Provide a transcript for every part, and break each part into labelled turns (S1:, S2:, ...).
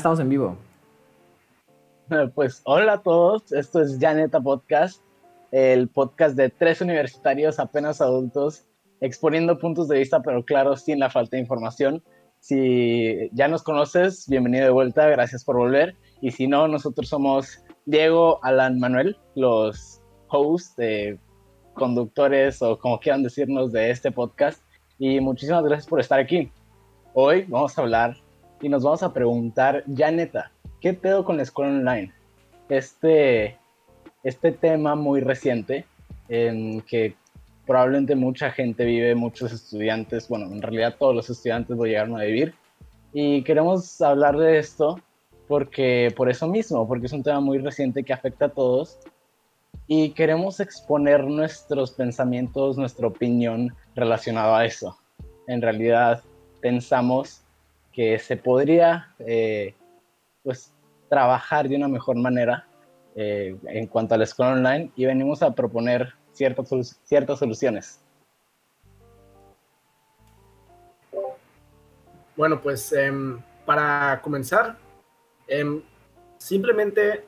S1: Estamos en vivo.
S2: Pues hola a todos, esto es Janeta Podcast, el podcast de tres universitarios apenas adultos exponiendo puntos de vista, pero claro, sin la falta de información. Si ya nos conoces, bienvenido de vuelta, gracias por volver. Y si no, nosotros somos Diego, Alan, Manuel, los hosts, conductores o como quieran decirnos de este podcast. Y muchísimas gracias por estar aquí. Hoy vamos a hablar y nos vamos a preguntar, ya neta, ¿qué pedo con la escuela online? Este, este tema muy reciente en que probablemente mucha gente vive, muchos estudiantes, bueno, en realidad todos los estudiantes lo llegaron a vivir. Y queremos hablar de esto porque por eso mismo, porque es un tema muy reciente que afecta a todos y queremos exponer nuestros pensamientos, nuestra opinión relacionado a eso. En realidad pensamos que se podría eh, pues, trabajar de una mejor manera eh, en cuanto a la escuela online y venimos a proponer ciertas, ciertas soluciones.
S3: Bueno, pues em, para comenzar, em, simplemente,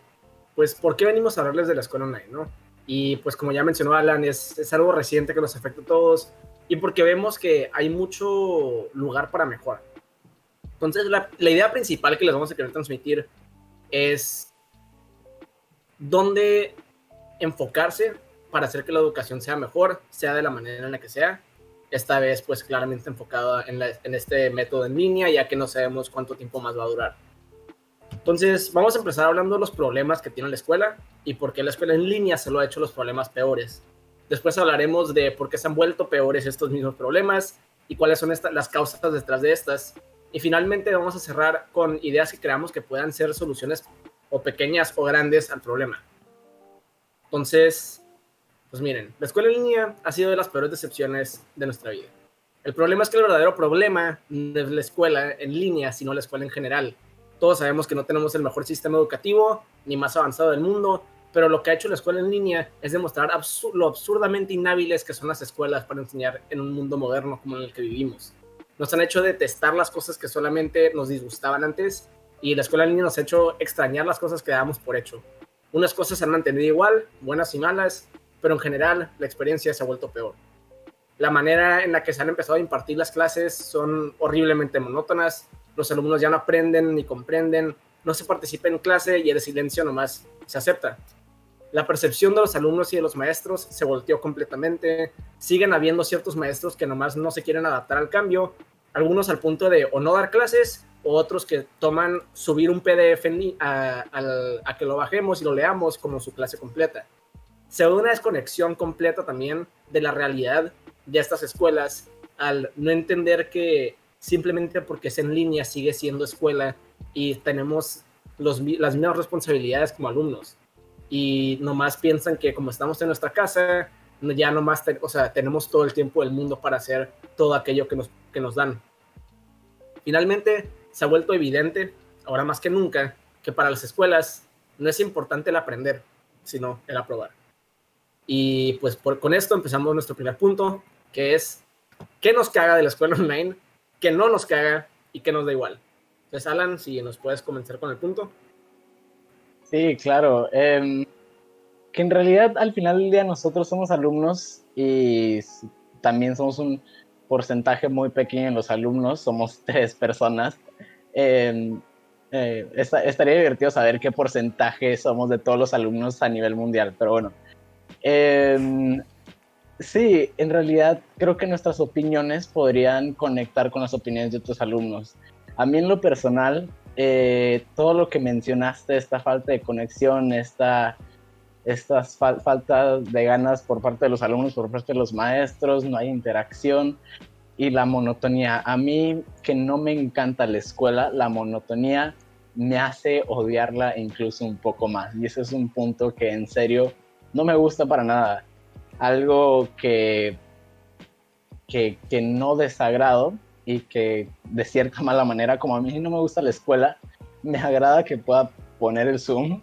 S3: pues, ¿por qué venimos a hablarles de la escuela online, no? Y pues como ya mencionó Alan, es, es algo reciente que nos afecta a todos y porque vemos que hay mucho lugar para mejorar. Entonces, la, idea principal que les vamos a querer transmitir es dónde enfocarse para hacer que la educación sea mejor, sea de la manera en la que sea. Esta vez, pues claramente enfocada en, en este método en línea, ya que no sabemos cuánto tiempo más va a durar. Entonces, vamos a empezar hablando de los problemas que tiene la escuela y por qué la escuela en línea se lo ha hecho los problemas peores. Después hablaremos de por qué se han vuelto peores estos mismos problemas y cuáles son las causas detrás de estas y finalmente vamos a cerrar con ideas que creamos que puedan ser soluciones o pequeñas o grandes al problema. Entonces, pues miren, la escuela en línea ha sido de las peores decepciones de nuestra vida. El problema es que el verdadero problema no es la escuela en línea, sino la escuela en general. Todos sabemos que no tenemos el mejor sistema educativo ni más avanzado del mundo, pero lo que ha hecho la escuela en línea es demostrar lo absurdamente inhábiles que son las escuelas para enseñar en un mundo moderno como en el que vivimos nos han hecho detestar las cosas que solamente nos disgustaban antes y la escuela en línea nos ha hecho extrañar las cosas que dábamos por hecho. Unas cosas se han mantenido igual, buenas y malas, pero en general la experiencia se ha vuelto peor. La manera en la que se han empezado a impartir las clases son horriblemente monótonas, los alumnos ya no aprenden ni comprenden, no se participa en clase y el silencio nomás se acepta. La percepción de los alumnos y de los maestros se volteó completamente. Siguen habiendo ciertos maestros que nomás no se quieren adaptar al cambio algunos al punto de o no dar clases, o otros que toman subir un PDF a, a, que lo bajemos y lo leamos como su clase completa. Se ve una desconexión completa también de la realidad de estas escuelas al no entender que simplemente porque es en línea sigue siendo escuela y tenemos los, las mismas responsabilidades como alumnos. Y nomás piensan que como estamos en nuestra casa, ya nomás, o sea, tenemos todo el tiempo del mundo para hacer todo aquello que nos, que nos dan. Finalmente, se ha vuelto evidente, ahora más que nunca, que para las escuelas no es importante el aprender, sino el aprobar. Y pues por, con esto empezamos nuestro primer punto, que es qué nos caga de la escuela online, qué no nos caga y qué nos da igual. Entonces, Alan, si nos puedes comenzar con el punto.
S2: Sí, claro. Em, que en realidad al final del día nosotros somos alumnos y también somos un porcentaje muy pequeño en los alumnos, somos tres personas. Em, eh, estaría divertido saber qué porcentaje somos de todos los alumnos a nivel mundial, pero bueno. Eh, sí, en realidad creo que nuestras opiniones podrían conectar con las opiniones de otros alumnos. A mí en lo personal, eh, todo lo que mencionaste, esta falta de conexión, esta estas faltas de ganas por parte de los alumnos, por parte de los maestros, no hay interacción y la monotonía. A mí que no me encanta la escuela, la monotonía me hace odiarla incluso un poco más. Y ese es un punto que en serio no me gusta para nada. Algo que, que, que no desagrado y que de cierta mala manera, como a mí no me gusta la escuela, me agrada que pueda poner el Zoom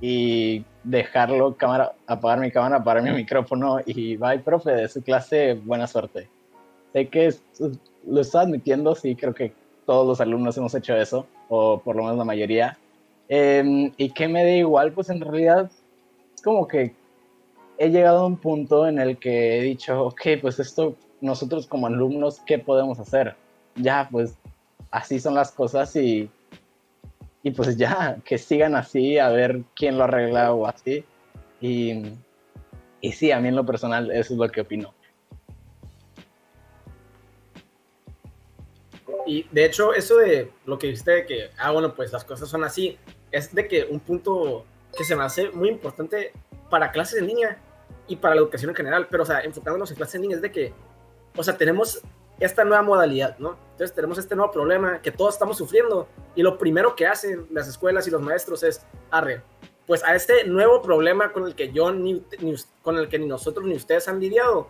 S2: y dejarlo, cámara, apagar mi cámara, apagar mi micrófono y bye, profe, de su clase, buena suerte. Sé que lo está admitiendo, sí, creo que todos los alumnos hemos hecho eso, o por lo menos la mayoría. Em, y que me da igual, pues en realidad es como que he llegado a un punto en el que he dicho, ok, pues esto nosotros como alumnos, ¿qué podemos hacer? Ya, pues así son las cosas y, y pues ya, que sigan así, a ver quién lo arregla o así. Y, y sí, a mí en lo personal eso es lo que opino.
S3: Y de hecho, eso de lo que dijiste de que, ah, bueno, pues las cosas son así, es de que un punto que se me hace muy importante para clases en línea y para la educación en general, pero, o sea, enfocándonos en clases en línea, es de que, o sea, tenemos esta nueva modalidad, ¿no? Entonces tenemos este nuevo problema que todos estamos sufriendo y lo primero que hacen las escuelas y los maestros es, arre, pues a este nuevo problema con el que yo, ni, con el que ni nosotros ni ustedes han lidiado,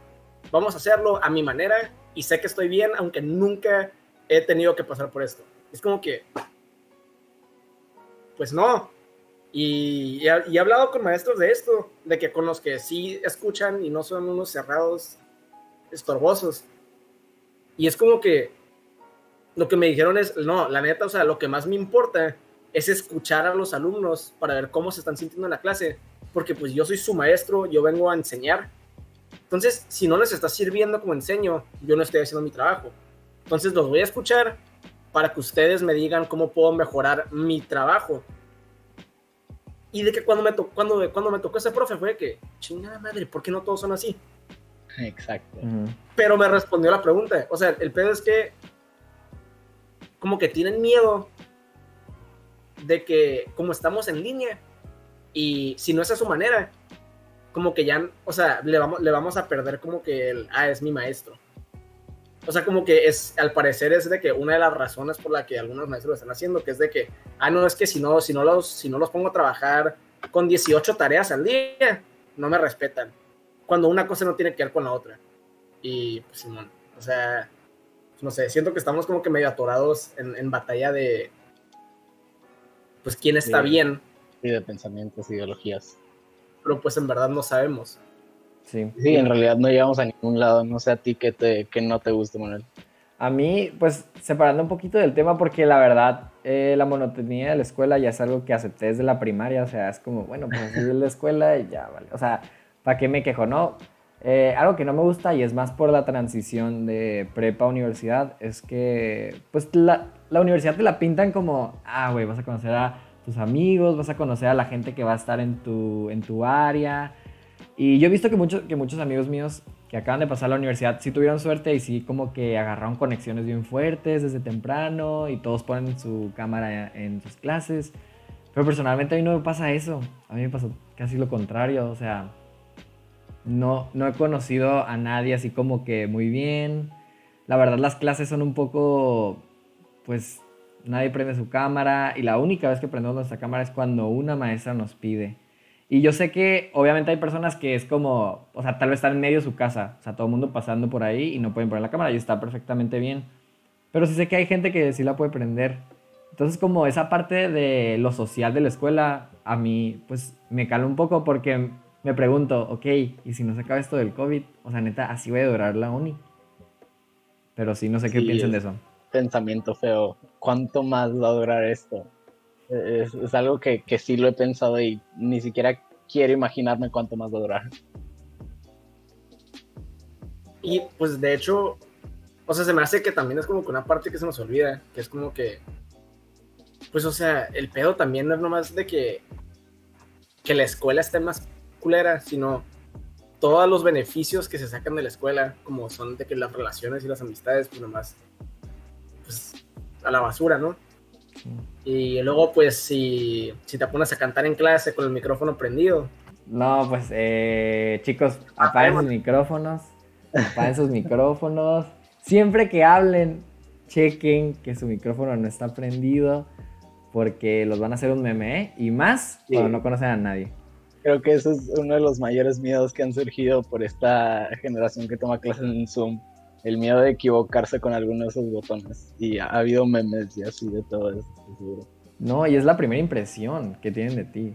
S3: vamos a hacerlo a mi manera y sé que estoy bien, aunque nunca he tenido que pasar por esto. Es como que, pues no. Y, y, he hablado con maestros de esto, de que con los que sí escuchan y no son unos cerrados estorbosos. Y es como que lo que me dijeron es, no, la neta, o sea, lo que más me importa es escuchar a los alumnos para ver cómo se están sintiendo en la clase, porque pues yo soy su maestro, yo vengo a enseñar. Entonces, si no les está sirviendo como enseño, yo no estoy haciendo mi trabajo. Entonces los voy a escuchar para que ustedes me digan cómo puedo mejorar mi trabajo. Y de que cuando me, cuando, cuando me tocó ese profe fue que, chingada madre, ¿por qué no todos son así?
S2: Exacto.
S3: Pero me respondió la pregunta. O sea, el pedo es que como que tienen miedo de que como estamos en línea y si no es a su manera, como que ya, o sea, le vamos, le vamos a perder como que el, ah, es mi maestro. O sea, como que es, al parecer es de que una de las razones por la que algunos maestros lo están haciendo, que es de que, ah, no, es que si no, si no los, si no los pongo a trabajar con 18 tareas al día, no me respetan. Cuando una cosa no tiene que ver con la otra. Y, pues, Simón, o sea, no sé, siento que estamos como que medio atorados en, batalla de, pues, quién está bien.
S2: Sí, de pensamientos, ideologías.
S3: Pero, pues, en verdad no sabemos.
S2: Sí. sí, en realidad no llegamos a ningún lado. No sé a ti qué, te, qué no te gusta, Manuel.
S1: A mí, pues separando un poquito del tema, porque la verdad, eh, la monotonía de la escuela ya es algo que acepté desde la primaria. O sea, es como, bueno, pues así es la escuela y ya, vale. O sea, ¿para qué me quejo? No. Eh, algo que no me gusta y es más por la transición de prepa a universidad es que, pues la, la universidad te la pintan como, ah, güey, vas a conocer a tus amigos, vas a conocer a la gente que va a estar en tu, en tu área y yo he visto que, muchos que muchos amigos míos que acaban de pasar la universidad sí tuvieron suerte y sí como que agarraron conexiones bien fuertes desde temprano y todos ponen su cámara en sus clases. Pero personalmente a mí no me pasa eso. A mí me pasó casi lo contrario. O sea, no, no he conocido a nadie así como que muy bien. La verdad las clases son un poco, pues nadie prende su cámara y la única vez que prendemos nuestra cámara es cuando una maestra nos pide. Y yo sé que obviamente hay personas que es como, o sea, tal vez están en medio de su casa, o sea, todo el mundo pasando por ahí y no pueden poner la cámara y está perfectamente bien. Pero sí sé que hay gente que sí la puede prender. Entonces como esa parte de lo social de la escuela, a mí pues me cala un poco porque me pregunto, ok, ¿y si no se acaba esto del COVID? O sea, neta, así voy a durar la uni. Pero sí, no sé qué piensan de eso.
S2: Pensamiento feo. ¿Cuánto más va a durar esto? Es, algo que, que, sí lo he pensado y ni siquiera quiero imaginarme cuánto más va a durar.
S3: Y pues de hecho, o sea, se me hace que también es como que una parte que se nos olvida, que es como que, pues o sea, el pedo también no es nomás de que, que la escuela esté más culera, sino todos los beneficios que se sacan de la escuela, como son de que las relaciones y las amistades, pues nomás, pues a la basura, ¿no? Y luego, pues, si, si te pones a cantar en clase con el micrófono prendido.
S1: No, pues, eh, chicos, apaguen sus micrófonos. Apaguen sus micrófonos. Siempre que hablen, chequen que su micrófono no está prendido. Porque los van a hacer un meme, ¿eh? Y más cuando no conocen a nadie.
S2: Creo que eso es uno de los mayores miedos que han surgido por esta generación que toma clases en Zoom el miedo de equivocarse con alguno de esos botones. Y ha habido memes y así de todo eso, seguro.
S1: No, y es la primera impresión que tienen de ti.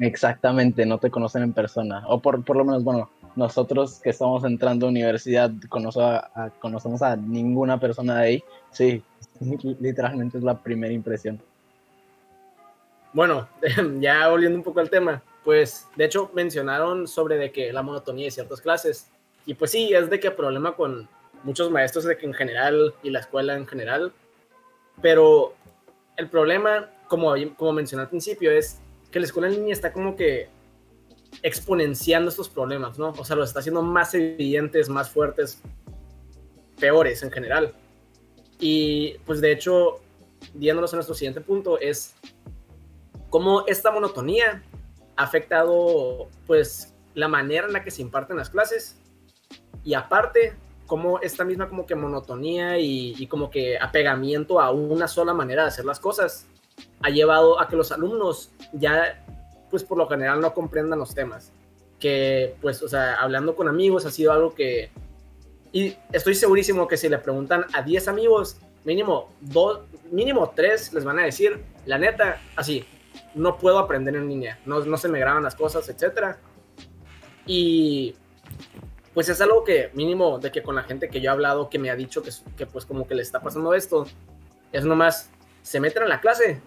S2: Exactamente, no te conocen en persona. O por, por lo menos, bueno, nosotros que estamos entrando a universidad conocemos a ninguna persona de ahí. Sí, literalmente es la primera impresión.
S3: Bueno, ya volviendo un poco al tema, pues de hecho mencionaron sobre de que la monotonía de ciertas clases. Y pues sí, es de que problema con muchos maestros de que en general y la escuela en general. Pero el problema, como, como mencioné al principio, es que la escuela en línea está como que exponenciando estos problemas, ¿no? O sea, los está haciendo más evidentes, más fuertes, peores en general. Y pues de hecho, viéndonos a nuestro siguiente punto, es cómo esta monotonía ha afectado pues la manera en la que se imparten las clases. Y aparte cómo esta misma como que monotonía y, y, como que apegamiento a una sola manera de hacer las cosas ha llevado a que los alumnos ya pues por lo general no comprendan los temas. Que pues o sea hablando con amigos ha sido algo que y estoy segurísimo que si le preguntan a 10 amigos mínimo dos mínimo tres les van a decir la neta así no puedo aprender en línea, no, no se me graban las cosas, etc. Y pues es algo que mínimo de que con la gente que yo he hablado que me ha dicho que, que pues como que le está pasando esto, es nomás, se meten a la clase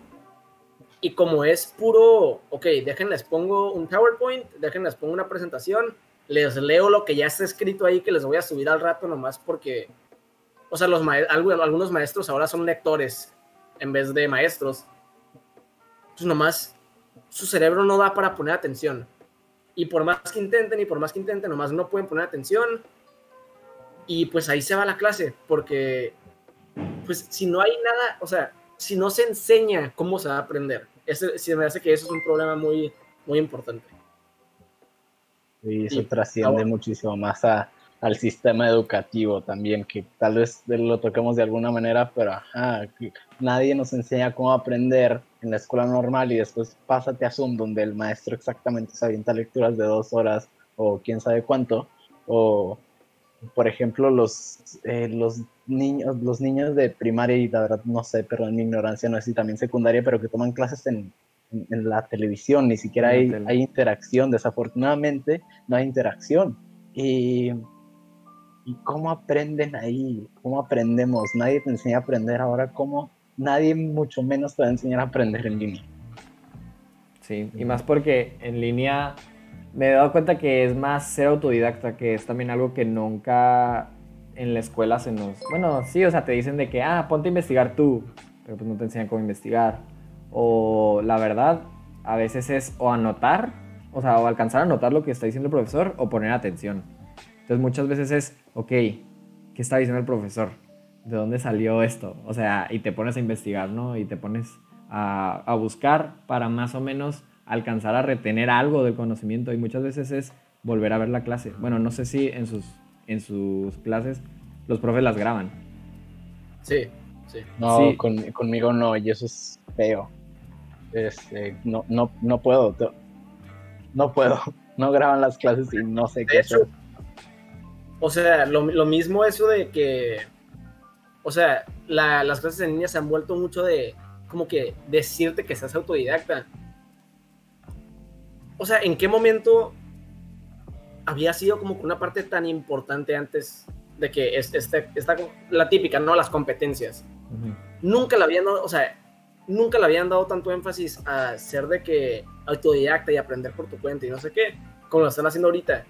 S3: y como es puro, ok, déjenles pongo un PowerPoint, déjenles pongo una presentación, les leo lo que ya está escrito ahí que les voy a subir al rato nomás porque, o sea, los algunos maestros ahora son lectores en vez de maestros pues nomás su cerebro no da para poner atención. Y por más que intenten y por más que intenten, nomás no pueden poner atención. Y pues ahí se va la clase, porque pues si no hay nada, o sea, si no se enseña cómo se va a aprender, ese, si me hace que eso es un problema muy, muy importante.
S2: Y eso trasciende muchísimo más a, al sistema educativo también, que tal vez lo toquemos de alguna manera, pero nadie nos enseña cómo aprender en la escuela normal y después pásate a Zoom donde el maestro exactamente se avienta lecturas de dos horas o quién sabe cuánto, o por ejemplo los, eh, los niños los niños de primaria y la verdad no sé, pero en mi ignorancia no sé si también secundaria, pero que toman clases en, en, la televisión, ni siquiera hay, hay interacción, desafortunadamente no hay interacción. Y ¿Y cómo aprenden ahí? ¿Cómo aprendemos? Nadie te enseña a aprender ahora. ¿Cómo? Nadie mucho menos te va a enseñar a aprender en línea.
S1: Sí, y más porque en línea me he dado cuenta que es más ser autodidacta, que es también algo que nunca en la escuela se nos... Bueno, sí, o sea, te dicen de que, ah, ponte a investigar tú, pero pues no te enseñan cómo investigar. O la verdad, a veces es o anotar, o sea, o alcanzar a anotar lo que está diciendo el profesor o poner atención. Entonces muchas veces es, ok, ¿qué está diciendo el profesor? ¿De dónde salió esto? O sea, y te pones a investigar, ¿no? Y te pones a, a buscar para más o menos alcanzar a retener algo del conocimiento. Y muchas veces es volver a ver la clase. Bueno, no sé si en sus, en sus clases los profes las graban.
S3: Sí, sí.
S2: No, conmigo no, y eso es feo. Este, no, no, no puedo. No puedo. No graban las clases y no sé qué hacer.
S3: O sea, lo, mismo eso de que, o sea, las clases en línea se han vuelto mucho de, como que decirte que seas autodidacta. O sea, ¿en qué momento había sido como que una parte tan importante antes de que este, este, esta, la típica, ¿no? Las competencias. Nunca la habían dado, o sea, nunca le habían dado tanto énfasis a ser de que autodidacta y aprender por tu cuenta y no sé qué, como lo están haciendo ahorita.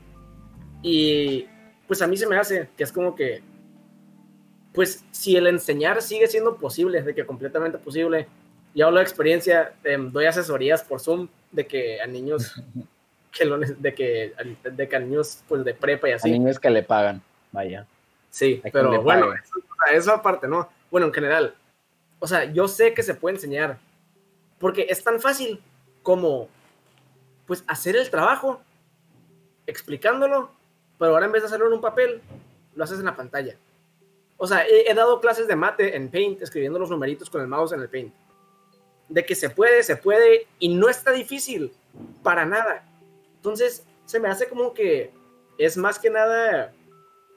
S3: Y pues a mí se me hace que es como que, pues si el enseñar sigue siendo posible, de que completamente posible, yo hablo de experiencia, doy asesorías por Zoom de que a niños, que de, que, de que a niños pues de prepa y así.
S2: A niños que le pagan, vaya.
S3: Sí, pero bueno, eso, aparte, ¿no? Bueno, en general, o sea, yo sé que se puede enseñar, porque es tan fácil como, pues, hacer el trabajo, explicándolo pero ahora en vez de hacerlo en un papel, lo haces en la pantalla. O sea, he, dado clases de mate en Paint, escribiendo los numeritos con el mouse en el Paint. De que se puede, se puede, y no está difícil, para nada. Entonces, se me hace como que es más que nada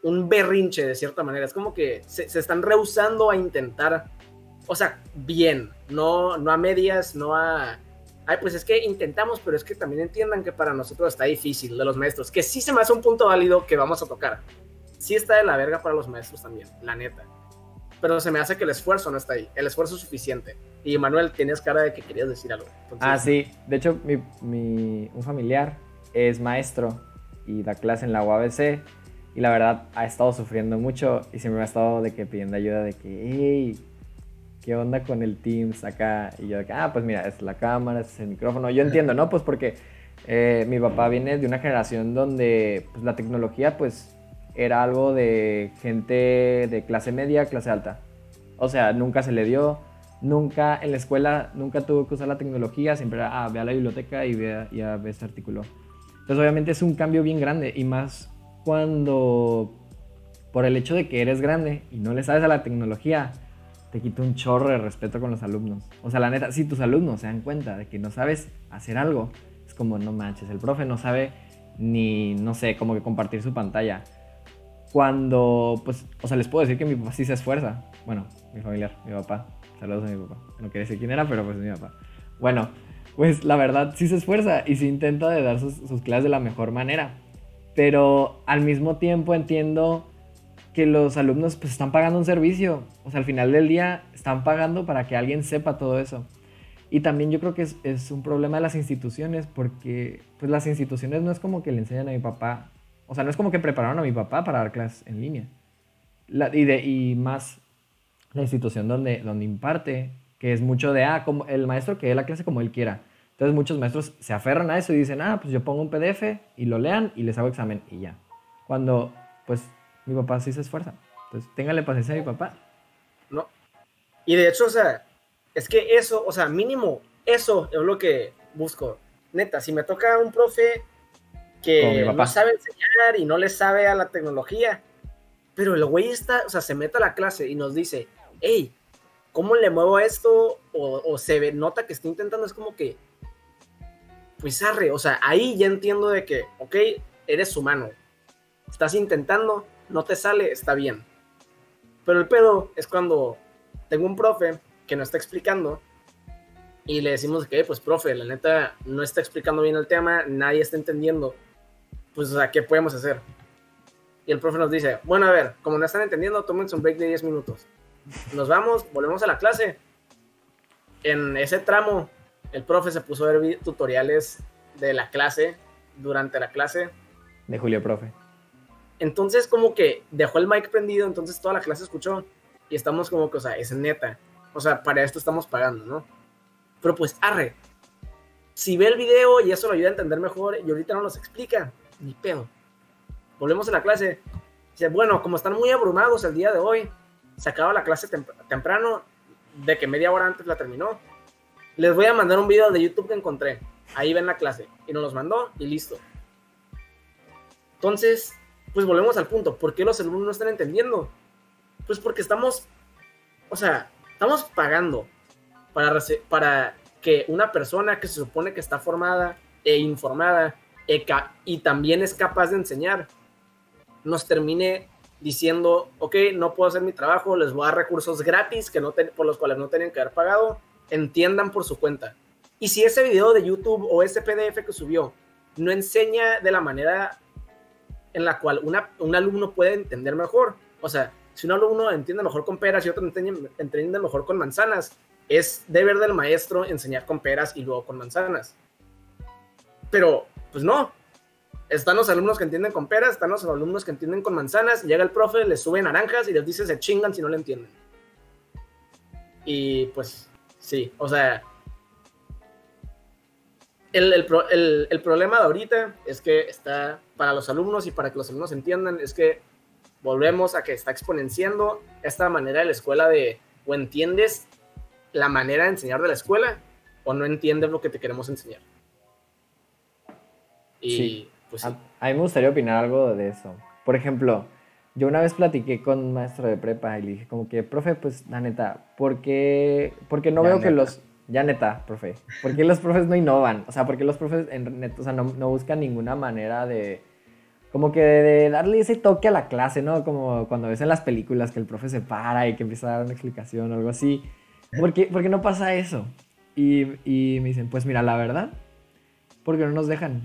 S3: un berrinche, de cierta manera. Es como que se, están rehusando a intentar, o sea, bien, no, no a medias, no a, ay, pues es que intentamos, pero es que también entiendan que para nosotros está difícil de los maestros, que sí se me hace un punto válido que vamos a tocar. Sí está de la verga para los maestros también, la neta. Pero se me hace que el esfuerzo no está ahí, el esfuerzo es suficiente. Y Manuel, tienes cara de que querías decir algo.
S1: ah, sí, de hecho, mi, un familiar es maestro y da clase en la UABC y la verdad ha estado sufriendo mucho y siempre me ha estado de que pidiendo ayuda de que, hey, ¿qué onda con el Teams acá? Y yo de que, ah, pues mira, es la cámara, es el micrófono. Yo entiendo, ¿no? Pues porque eh, mi papá viene de una generación donde pues, la tecnología pues era algo de gente de clase media, clase alta. O sea, nunca se le dio, nunca en la escuela, nunca tuvo que usar la tecnología, siempre era, ah, ve a la biblioteca y ve, y a, ve este artículo. Entonces obviamente es un cambio bien grande y más cuando por el hecho de que eres grande y no le sabes a la tecnología, te quita un chorro de respeto con los alumnos. O sea, la neta, si tus alumnos se dan cuenta de que no sabes hacer algo, es como, no manches, el profe no sabe ni, no sé, como que compartir su pantalla. Cuando, pues, o sea, les puedo decir que mi papá sí se esfuerza. Bueno, mi familiar, mi papá. Saludos a mi papá. No quería decir quién era, pero pues mi papá. Bueno, pues la verdad sí se esfuerza y sí intenta de dar sus, sus clases de la mejor manera. Pero al mismo tiempo entiendo que los alumnos pues están pagando un servicio. O sea, al final del día están pagando para que alguien sepa todo eso. Y también yo creo que es, un problema de las instituciones porque pues las instituciones no es como que le enseñan a mi papá. O sea, no es como que prepararon a mi papá para dar clases en línea. y, de, y más la institución donde, donde imparte, que es mucho de, ah, como el maestro que dé la clase como él quiera. Entonces muchos maestros se aferran a eso y dicen, ah, pues yo pongo un PDF y lo lean y les hago examen y ya. Cuando, pues mi papá sí se esfuerza. Entonces, téngale paciencia a mi papá.
S3: No. Y de hecho, o sea, es que eso, o sea, mínimo, eso es lo que busco. Neta, si me toca un profe que no sabe enseñar y no le sabe a la tecnología, pero el güey está, o sea, se mete a la clase y nos dice, hey, ¿cómo le muevo esto? O, o se ve, nota que está intentando, es como que, pues arre, o sea, ahí ya entiendo de que, ok, eres humano, estás intentando, no te sale, está bien. Pero el pedo es cuando tengo un profe que no está explicando y le decimos que, pues, profe, la neta no está explicando bien el tema, nadie está entendiendo. Pues, o sea, ¿qué podemos hacer? Y el profe nos dice, bueno, a ver, como no están entendiendo, tómense un break de 10 minutos. Nos vamos, volvemos a la clase. En ese tramo, el profe se puso a ver tutoriales de la clase durante la clase.
S1: De Julio, profe.
S3: Entonces como que dejó el mic prendido, entonces toda la clase escuchó y estamos como que, o sea, es neta. O sea, para esto estamos pagando, ¿no? Pero pues, arre. Si ve el video y eso lo ayuda a entender mejor y ahorita no nos explica, ni pedo. Volvemos a la clase. Dice, bueno, como están muy abrumados el día de hoy, se acaba la clase temprano, de que media hora antes la terminó. Les voy a mandar un video de YouTube que encontré. Ahí ven la clase. Y nos los mandó y listo. Entonces, pues volvemos al punto, ¿por qué los alumnos no están entendiendo? Pues porque estamos, o sea, estamos pagando para, para que una persona que se supone que está formada e informada y también es capaz de enseñar, nos termine diciendo, ok, no puedo hacer mi trabajo, les voy a dar recursos gratis que no por los cuales no tienen que haber pagado, entiendan por su cuenta. Y si ese video de YouTube o ese PDF que subió no enseña de la manera en la cual un alumno puede entender mejor. O sea, si un alumno entiende mejor con peras y otro entiende, mejor con manzanas, es deber del maestro enseñar con peras y luego con manzanas. Pero, pues no. Están los alumnos que entienden con peras, están los alumnos que entienden con manzanas, llega el profe, les sube naranjas y les dice se chingan si no le entienden. Y pues, sí, o sea, el, el, el, problema de ahorita es que está para los alumnos y para que los alumnos entiendan, es que volvemos a que está exponenciando esta manera de la escuela de o entiendes la manera de enseñar de la escuela o no entiendes lo que te queremos enseñar.
S1: Y pues A, a, mí me gustaría opinar algo de eso. Por ejemplo, yo una vez platiqué con un maestro de prepa y le dije como que, profe, pues la neta, ¿por qué, porque no veo que los ya neta, profe. ¿Por qué los profes no innovan? O sea, ¿por qué los profes en neta, o sea, no, no, buscan ninguna manera de. Como que de darle ese toque a la clase, ¿no? Como cuando ves en las películas que el profe se para y que empieza a dar una explicación o algo así. ¿Por qué, no pasa eso? Y, y me dicen, pues mira, la verdad, porque no nos dejan.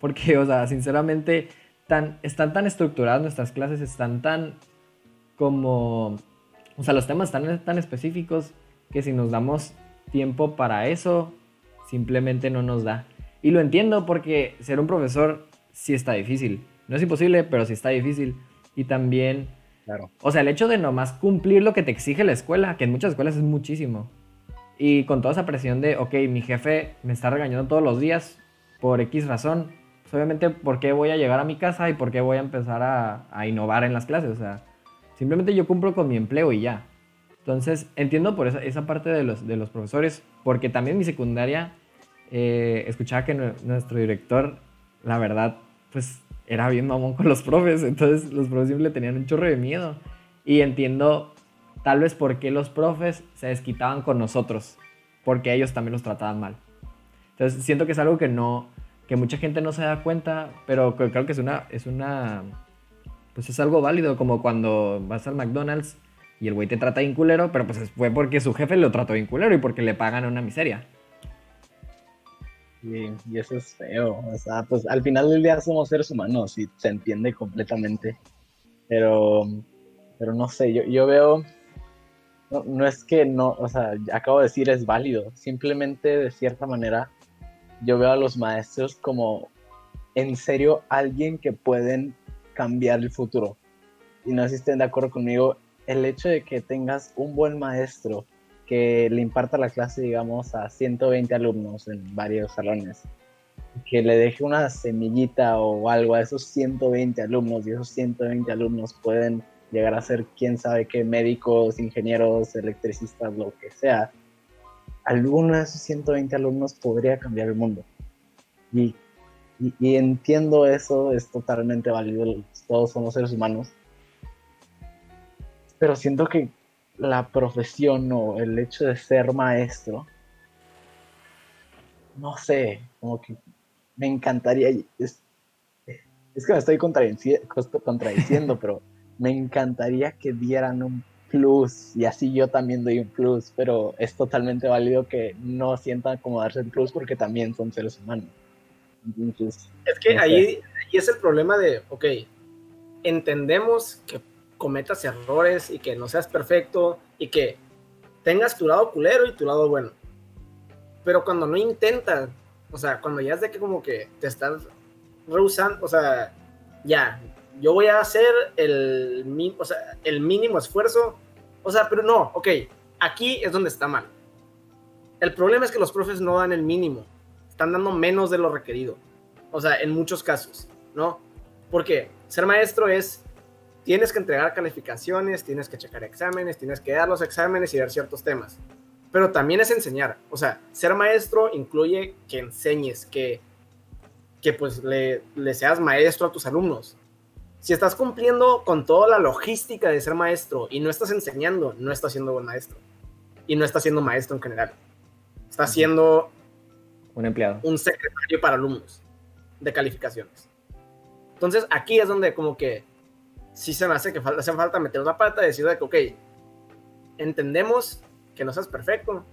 S1: Porque, o sea, sinceramente, tan, están tan estructuradas nuestras clases, están tan como... O sea, los temas están tan específicos que si nos damos tiempo para eso, simplemente no nos da. Y lo entiendo porque ser un profesor sí está difícil. No es imposible, pero sí está difícil. Y también,
S2: Claro.
S1: o sea, el hecho de nomás cumplir lo que te exige la escuela, que en muchas escuelas es muchísimo. Y con toda esa presión de, ok, mi jefe me está regañando todos los días por X razón. Pues obviamente, ¿por qué voy a llegar a mi casa y por qué voy a empezar a, innovar en las clases? O sea, simplemente yo cumplo con mi empleo y ya. Entonces, entiendo por esa, parte de los, profesores, porque también en mi secundaria eh, escuchaba que nue- nuestro director, la verdad, pues era bien mamón con los profes, entonces los profes siempre tenían un chorro de miedo. Y entiendo tal vez por qué los profes se desquitaban con nosotros, porque ellos también los trataban mal. Entonces, siento que es algo que no, que mucha gente no se da cuenta, pero creo que es una, es una, pues es algo válido, como cuando vas al McDonald's y el güey te trata bien culero, pero pues fue porque su jefe lo trató bien culero y porque le pagan una miseria.
S2: Y, y eso es feo. O sea, pues al final del día somos seres humanos y se entiende completamente. Pero, pero no sé, yo, yo veo. No, no es que no, o sea, acabo de decir es válido. Simplemente de cierta manera, yo veo a los maestros como en serio alguien que pueden cambiar el futuro. Y no sé si estén de acuerdo conmigo. El hecho de que tengas un buen maestro que le imparta la clase, digamos, a 120 alumnos en varios salones, que le deje una semillita o algo a esos 120 alumnos y esos 120 alumnos pueden llegar a ser quién sabe qué médicos, ingenieros, electricistas, lo que sea. Alguno de esos 120 alumnos podría cambiar el mundo. Y, y, entiendo eso, es totalmente válido, todos somos seres humanos. Pero siento que la profesión o el hecho de ser maestro, no sé, como que me encantaría, es, es que me estoy contradici- cost- contradiciendo, pero me encantaría que dieran un plus y así yo también doy un plus, pero es totalmente válido que no sientan como darse el plus porque también son seres humanos. Entonces,
S3: Es que
S2: No sé.
S3: ahí, ahí es el problema de, ok, entendemos que cometas errores y que no seas perfecto y que tengas tu lado culero y tu lado bueno. Pero cuando no intentas, o sea, cuando ya es de que como que te estás rehusando, o sea, ya, yo voy a hacer el, o sea, el mínimo esfuerzo, o sea, pero no, ok, aquí es donde está mal. El problema es que los profes no dan el mínimo, están dando menos de lo requerido. O sea, en muchos casos, ¿no? Porque ser maestro es, tienes que entregar calificaciones, tienes que checar exámenes, tienes que dar los exámenes y ver ciertos temas. Pero también es enseñar. O sea, ser maestro incluye que enseñes, que, que pues le, le seas maestro a tus alumnos. Si estás cumpliendo con toda la logística de ser maestro y no estás enseñando, no estás siendo buen maestro. Y no estás siendo maestro en general. Estás siendo
S1: Un empleado.
S3: un secretario para alumnos de calificaciones. Entonces aquí es donde como que sí se me hace que falta, hace falta meter una pata y decir de que, ok, entendemos que no seas perfecto,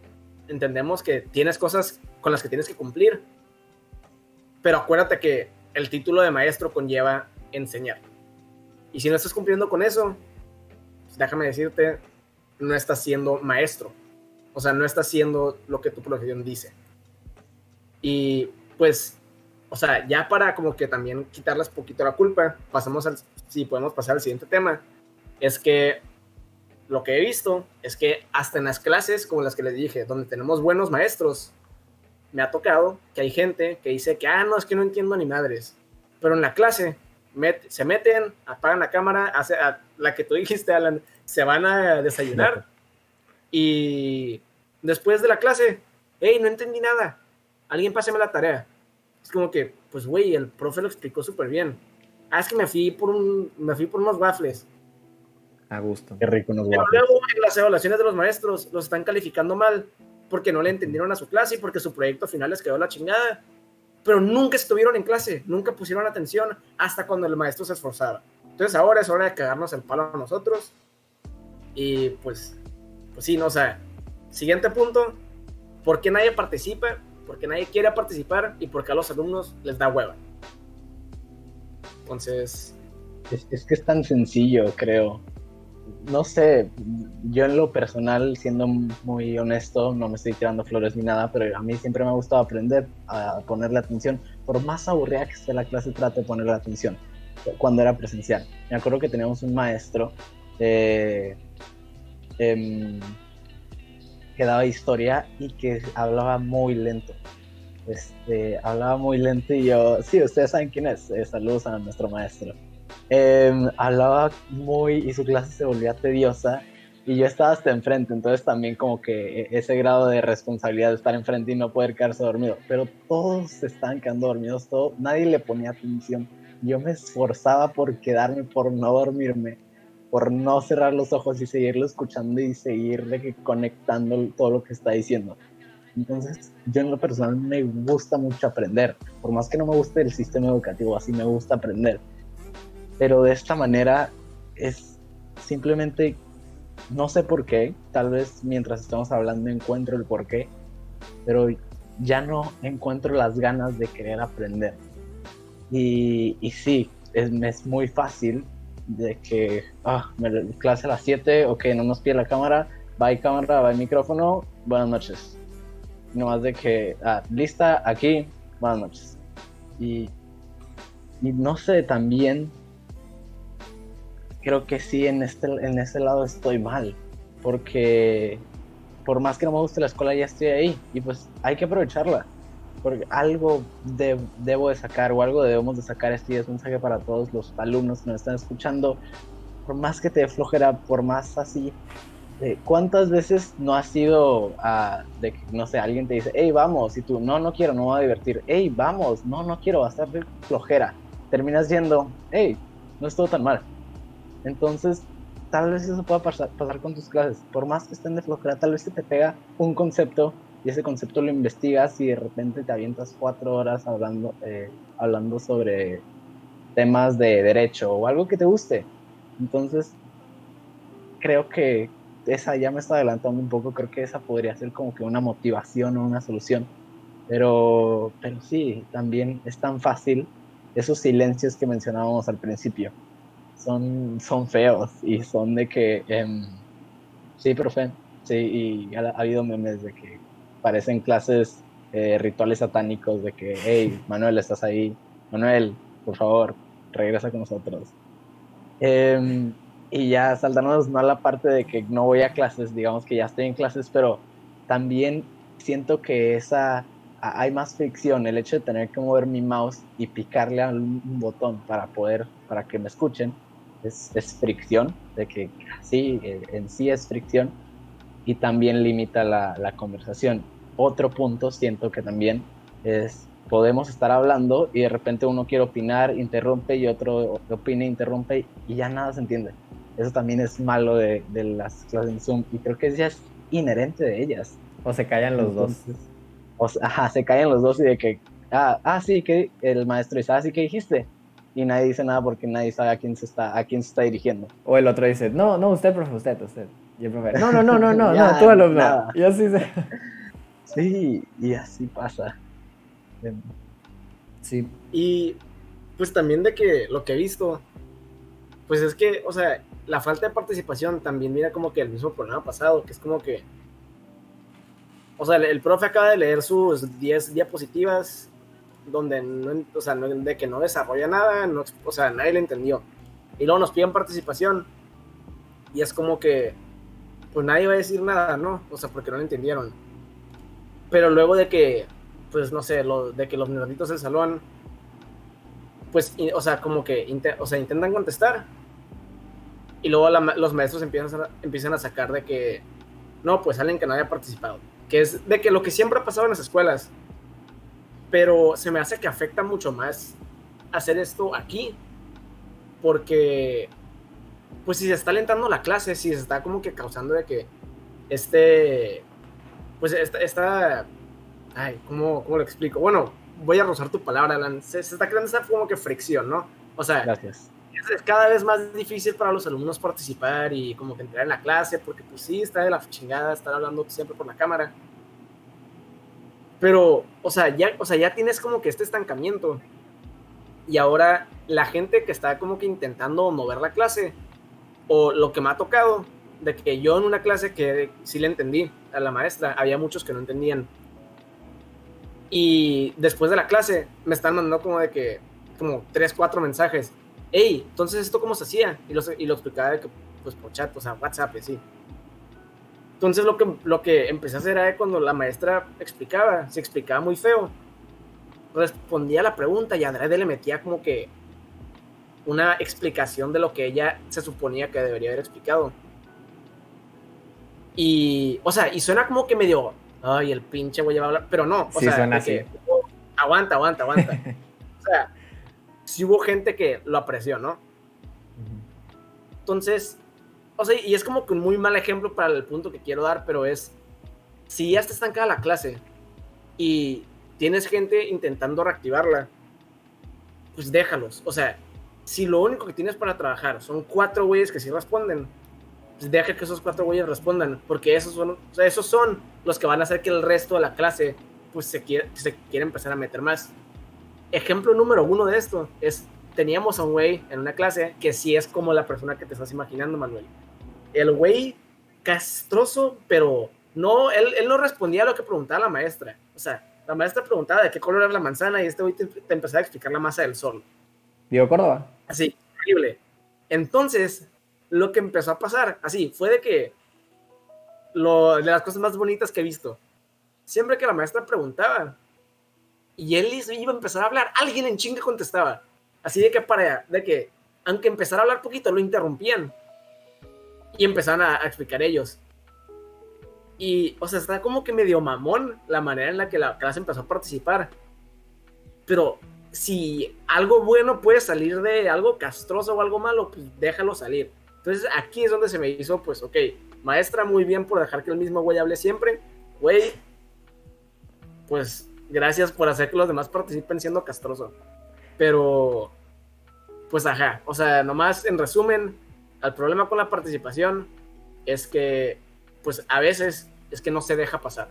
S3: entendemos que tienes cosas con las que tienes que cumplir, pero acuérdate que el título de maestro conlleva enseñar. Y si no estás cumpliendo con eso, pues déjame decirte, no estás siendo maestro. O sea, no estás haciendo lo que tu profesión dice. Y pues, o sea, ya para como que también quitarles poquito la culpa, pasamos al, si podemos pasar al siguiente tema, es que lo que he visto es que hasta en las clases, como las que les dije, donde tenemos buenos maestros, me ha tocado que hay gente que dice que, ah, no, es que no entiendo ni madres. Pero en la clase met- se meten, apagan la cámara, hace, a, la que tú dijiste, Alan, se van a desayunar. Y después de la clase, hey, no entendí nada. Alguien páseme la tarea. Es como que, pues, güey, el profe lo explicó súper bien. Ah, es que me fui por un, me fui por unos waffles.
S1: A gusto.
S2: qué rico unos
S3: Pero
S2: waffles.
S3: luego en las evaluaciones de los maestros los están calificando mal porque no le entendieron a su clase y porque su proyecto final les quedó la chingada. Pero nunca estuvieron en clase, nunca pusieron atención hasta cuando el maestro se esforzaba. Entonces ahora es hora de cagarnos el palo a nosotros. Y pues, pues sí, no, o sea, siguiente punto, ¿Por qué nadie participa? Porque nadie quiere participar y porque a los alumnos les da hueva. Entonces...
S2: Es, es que es tan sencillo, creo. No sé, yo en lo personal, siendo muy honesto, no me estoy tirando flores ni nada, pero a mí siempre me ha gustado aprender a ponerle atención. Por más aburrida que esté la clase, trato de ponerle atención cuando era presencial. Me acuerdo que teníamos un maestro eh, em, que daba historia y que hablaba muy lento. Este, hablaba muy lento y yo, sí, ustedes saben quién es, eh, saludos a nuestro maestro. Em, hablaba muy y su clase se volvía tediosa y yo estaba hasta enfrente, entonces también como que e, ese grado de responsabilidad de estar enfrente y no poder quedarse dormido, pero todos se estaban quedando dormidos, todo, nadie le ponía atención yo me esforzaba por quedarme, por no dormirme, por no cerrar los ojos y seguirlo escuchando y seguir conectando todo lo que está diciendo. Entonces, yo en lo personal me gusta mucho aprender, por más que no me guste el sistema educativo, así me gusta aprender. Pero de esta manera es simplemente, no sé por qué, tal vez mientras estamos hablando encuentro el por qué, pero ya no encuentro las ganas de querer aprender y, y sí, es, es, muy fácil de que, ah, me, clase a las 7, ok, no nos pide la cámara, va cámara, va micrófono, buenas noches. No más de que, ah, lista, aquí, buenas noches. Y, y no sé, también creo que sí, en este, en ese lado estoy mal, porque por más que no me guste la escuela, ya estoy ahí y pues hay que aprovecharla porque algo debo de sacar o algo debemos de sacar este es un mensaje para todos los alumnos que nos están escuchando. Por más que te flojera, por más así, eh, ¿cuántas veces no has sido a, de que, no sé, alguien te dice, hey, vamos, y tú, no, no quiero, no me voy a divertir, hey, vamos, no, no quiero, va a estar de flojera. Terminas yendo, hey, no es todo tan mal. Entonces, tal vez eso pueda pasar, con tus clases. Por más que estén de flojera, tal vez te pega un concepto y ese concepto lo investigas y de repente te avientas cuatro horas hablando, eh, hablando sobre temas de derecho o algo que te guste. Entonces, creo que esa ya me está adelantando un poco, creo que esa podría ser como que una motivación o una solución. Pero, pero sí, también es tan fácil esos silencios que mencionábamos al principio. Son, son feos y son de que, em, sí, profe, sí, y ha habido memes de que parecen clases, eh, rituales satánicos de que, hey, Manuel, estás ahí, Manuel, por favor, regresa con nosotros. Em, y ya saltándonos no a la parte de que no voy a clases, digamos que ya estoy en clases, pero también siento que esa hay más fricción, el hecho de tener que mover mi mouse y picarle a un, botón para poder, para que me escuchen, es, es fricción, de que sí, en sí es fricción, y también limita la, la conversación otro punto siento que también es podemos estar hablando y de repente uno quiere opinar, interrumpe y otro opina, interrumpe y ya nada se entiende. Eso también es malo de, de las clases en Zoom y creo que ya es inherente de ellas.
S1: O se callan los dos.
S2: O, ajá, se callan los dos y de que, ah, ah sí, que el maestro dice, ah, sí, ¿qué dijiste? Y nadie dice nada porque nadie sabe a quién se está, a quién se está dirigiendo.
S1: O el otro dice, no, no, usted, profe, usted, usted. Y el profe, no, no, no, no, no, no, tú alumno. Y así se...
S2: Sí, y así pasa.
S3: Sí. Y pues también de que lo que he visto, pues es que, o sea, la falta de participación también mira como que el mismo problema pasado, que es como que, o sea, el, profe acaba de leer sus 10 diapositivas donde, no, o sea, de que no desarrolla nada, no, o sea, nadie le entendió. Y luego nos piden participación y es como que, pues nadie va a decir nada, ¿no? O sea, porque no lo entendieron. Pero luego de que, pues no sé, lo, de que los nerditos del salón, pues, o sea, como que o sea, intentan contestar. Y luego los maestros empiezan a, empiezan a sacar de que, no, pues alguien que no haya participado. Que es de que lo que siempre ha pasado en las escuelas. Pero se me hace que afecta mucho más hacer esto aquí. Porque, pues si se está alentando la clase, si se está como que causando de que este pues esta, ay, ¿cómo, ¿cómo, lo explico? Bueno, voy a rozar tu palabra, Alan. Se, está creando esa como que fricción, ¿no? O sea,
S2: Gracias.
S3: Es, cada vez más difícil para los alumnos participar y como que entrar en la clase, porque pues sí, está de la chingada estar hablando siempre por la cámara. Pero, o sea, ya, o sea, ya tienes como que este estancamiento. Y ahora la gente que está como que intentando mover la clase, o lo que me ha tocado, de que yo en una clase que sí le entendí a la maestra, había muchos que no entendían. Y después de la clase me están mandando como de que, como tres, cuatro mensajes. Hey, entonces esto cómo se hacía? Y lo, y lo explicaba que, pues por chat, o sea, WhatsApp, y así. Entonces lo que, lo que empecé a hacer era cuando la maestra explicaba, se explicaba muy feo, respondía a la pregunta y Andrés le metía como que una explicación de lo que ella se suponía que debería haber explicado. Y, o sea, y suena como que medio, ay, el pinche voy a hablar, pero no, o sea, suena así. aguanta, aguanta, aguanta. o sea, sí hubo gente que lo apreció, ¿no? Entonces, o sea, y es como que un muy mal ejemplo para el punto que quiero dar, pero es, si ya está estancada la clase y tienes gente intentando reactivarla, pues déjalos. O sea, si lo único que tienes para trabajar son cuatro güeyes que sí responden, pues deja que esos cuatro güeyes respondan, porque esos son, esos son los que van a hacer que el resto de la clase pues se quiera, se quiera empezar a meter más. Ejemplo número uno de esto es, teníamos a un güey en una clase que sí es como la persona que te estás imaginando, Manuel el güey castroso, pero no, él, él, no respondía a lo que preguntaba la maestra. O sea, la maestra preguntaba de qué color era la manzana y este güey te, empezaba a explicar la masa del sol.
S1: Diego Córdoba.
S3: Así, increíble. Entonces, lo que empezó a pasar, así, fue de que lo, de las cosas más bonitas que he visto. Siempre que la maestra preguntaba y él iba a empezar a hablar, alguien en chinga contestaba. Así de que para, de que, aunque empezara a hablar poquito, lo interrumpían y empezaron a, explicar ellos. Y, o sea, está como que medio mamón la manera en la que la clase empezó a participar. Pero si algo bueno puede salir de algo castroso o algo malo, pues déjalo salir. Entonces aquí es donde se me hizo, pues, ok, maestra, muy bien por dejar que el mismo güey hable siempre. Güey, pues gracias por hacer que los demás participen siendo castroso. Pero, pues ajá, o sea, nomás en resumen, el problema con la participación es que, pues a veces es que no se deja pasar.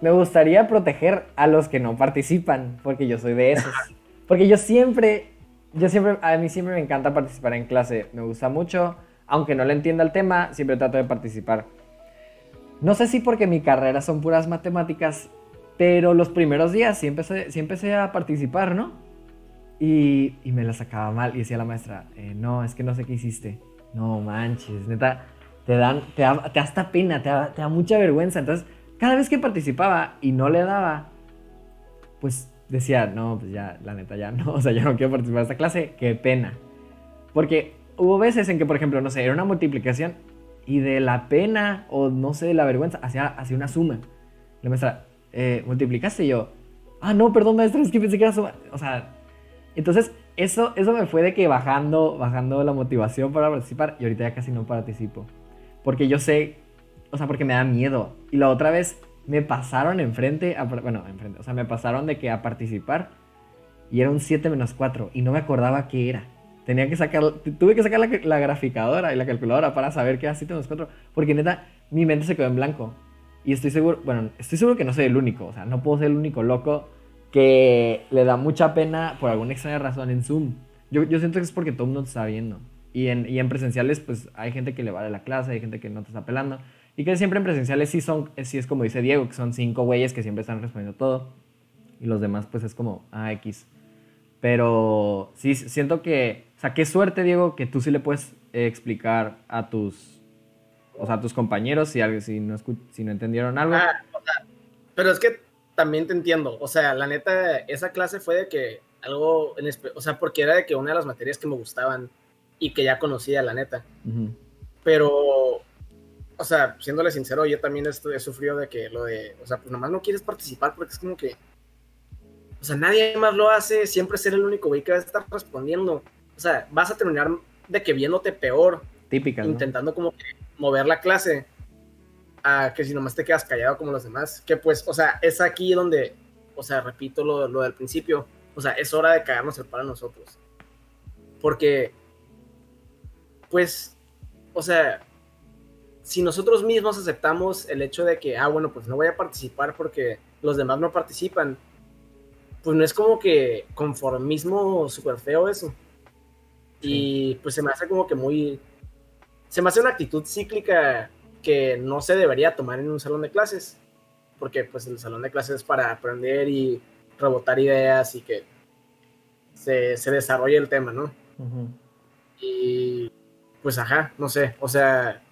S1: Me gustaría proteger a los que no participan, porque yo soy de esos. Porque yo siempre, yo siempre, a mí siempre me encanta participar en clase, me gusta mucho, aunque no le entienda el tema, siempre trato de participar. No sé si porque mi carrera son puras matemáticas, pero los primeros días sí empecé, sí empecé a participar, ¿no? Y, me la sacaba mal y decía la maestra, eh, no, es que no sé qué hiciste. No manches, neta, te dan, te da, hasta pena, te da, mucha vergüenza. Entonces, cada vez que participaba y no le daba, pues decía, no, pues ya, la neta, ya no, o sea, ya no quiero participar de esta clase, qué pena. Porque hubo veces en que, por ejemplo, no sé, era una multiplicación y de la pena o no sé, de la vergüenza, hacía, hacía una suma. La maestra, eh, ¿multiplicaste? Y yo, ah, no, perdón, maestra, es que pensé que era suma. O sea, entonces, eso, eso me fue de que bajando, bajando la motivación para participar y ahorita ya casi no participo. Porque yo sé, o sea, porque me da miedo. Y la otra vez me pasaron enfrente, bueno, enfrente, o sea, me pasaron de que a participar y era un 7 menos 4 y no me acordaba qué era. Tenía que sacar, tuve que sacar la, graficadora y la calculadora para saber qué era 7 menos 4, porque neta, mi mente se quedó en blanco. Y estoy seguro, bueno, estoy seguro que no soy el único, o sea, no puedo ser el único loco que le da mucha pena por alguna extraña razón en Zoom. Yo, yo siento que es porque todo el mundo te está viendo. Y en, y en presenciales, pues hay gente que le vale la clase, hay gente que no te está pelando. Y que siempre en presenciales sí son, sí es como dice Diego, que son cinco güeyes que siempre están respondiendo todo. Y los demás, pues es como AX. Pero sí, siento que, o sea, qué suerte, Diego, que tú sí le puedes explicar a tus, o sea, a tus compañeros si, si, no, si no entendieron algo. Ah,
S3: pero es que también te entiendo. O sea, la neta, esa clase fue de que algo, en o sea, porque era de que una de las materias que me gustaban y que ya conocía, la neta. Pero, o sea, siéndole sincero, yo también he sufrido de que lo de, o sea, pues nomás no quieres participar porque es como que, o sea, nadie más lo hace, siempre ser el único güey que va a estar respondiendo. O sea, vas a terminar de que viéndote peor.
S1: Típica.
S3: Intentando como que mover la clase que si nomás te quedas callado como los demás. Que pues, o sea, es aquí donde, o sea, repito lo, lo del principio, o sea, es hora de caernos el para nosotros. Porque, pues, o sea, si nosotros mismos aceptamos el hecho de que, ah, bueno, pues no voy a participar porque los demás no participan, pues no es como que conformismo súper feo eso. Y pues se me hace como que muy... Se me hace una actitud cíclica que no se debería tomar en un salón de clases, porque pues el salón de clases es para aprender y rebotar ideas y que se, se desarrolle el tema, ¿no? Y pues ajá, no sé, o sea,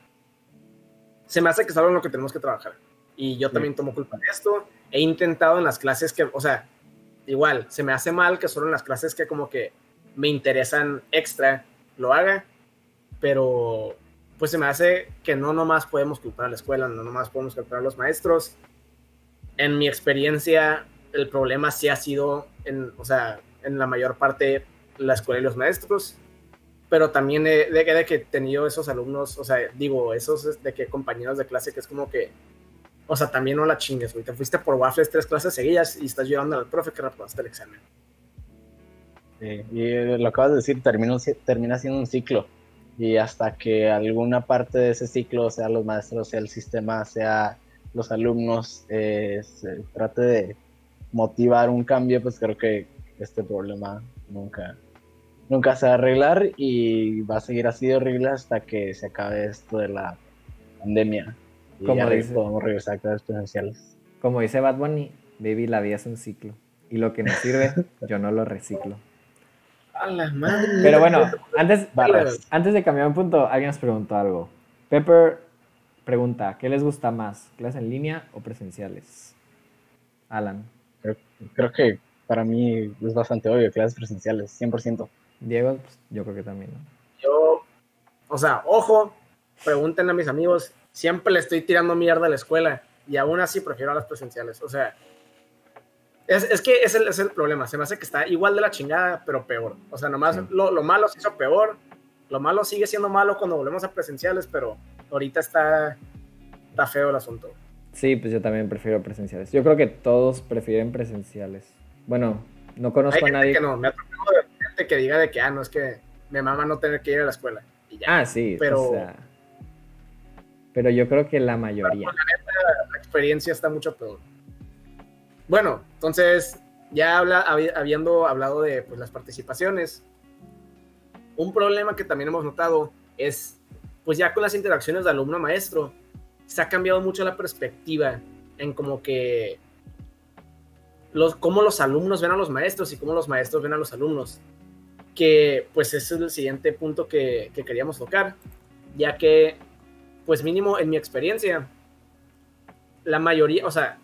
S3: se me hace que es algo en lo que tenemos que trabajar. Y yo también tomo culpa de esto. He intentado en las clases que, o sea, igual, se me hace mal que solo en las clases que como que me interesan extra lo haga, pero pues se me hace que no nomás podemos culpar a la escuela, no nomás podemos culpar a los maestros. En mi experiencia, el problema sí ha sido, en, o sea, en la mayor parte la escuela y los maestros, pero también de, de, de que he tenido esos alumnos, o sea, digo, esos de que compañeros de clase que es como que, o sea, también no la chingues, güey, te fuiste por waffles tres clases seguidas y estás llorando al profe que reprobaste el examen.
S2: Sí, y lo acabas de decir, termina, termina siendo un ciclo. Y hasta que alguna parte de ese ciclo, sea los maestros, sea el sistema, sea los alumnos, eh, se trate de motivar un cambio, pues creo que este problema nunca, nunca se va a arreglar y va a seguir así de horrible hasta que se acabe esto de la pandemia. Y
S1: Como
S2: ya
S1: dice-
S2: podemos regresar a clases presenciales.
S1: Como dice Bad Bunny, baby, la vida es un ciclo. Y lo que no sirve, yo no lo reciclo.
S3: A la madre.
S1: Pero bueno, antes, antes de cambiar un punto, alguien nos preguntó algo. Pepper pregunta, ¿qué les gusta más? ¿Clases en línea o presenciales? Alan.
S2: Creo, creo que para mí es bastante obvio, clases presenciales, 100%.
S1: Diego, pues, yo creo que también, ¿no?
S3: Yo, o sea, ojo, pregunten a mis amigos, siempre le estoy tirando mierda a la escuela y aún así prefiero a las presenciales. O sea, es, es que es el, es el problema, se me hace que está igual de la chingada, pero peor. O sea, nomás
S1: Sí.
S3: lo, lo malo se hizo peor, lo malo sigue siendo malo cuando volvemos a presenciales, pero ahorita está, está feo el asunto.
S1: Sí, pues yo también prefiero presenciales. Yo creo que todos prefieren presenciales. Bueno, no
S3: Hay
S1: conozco a
S3: gente
S1: nadie.
S3: que no, me ha de gente que diga de que, ah, no, es que me mama no tener que ir a la escuela. Y ya,
S1: Ah, sí,
S3: Pero-
S1: o sea, pero yo creo que la mayoría.
S3: la experiencia está mucho peor. Bueno, entonces, ya habla, habi- habiendo hablado de pues, las participaciones, un problema que también hemos notado es, pues ya con las interacciones de alumno a maestro, se ha cambiado mucho la perspectiva en como que los, cómo los alumnos ven a los maestros y cómo los maestros ven a los alumnos. Que pues ese es el siguiente punto que, que queríamos tocar, ya que, pues mínimo en mi experiencia, la mayoría, o sea,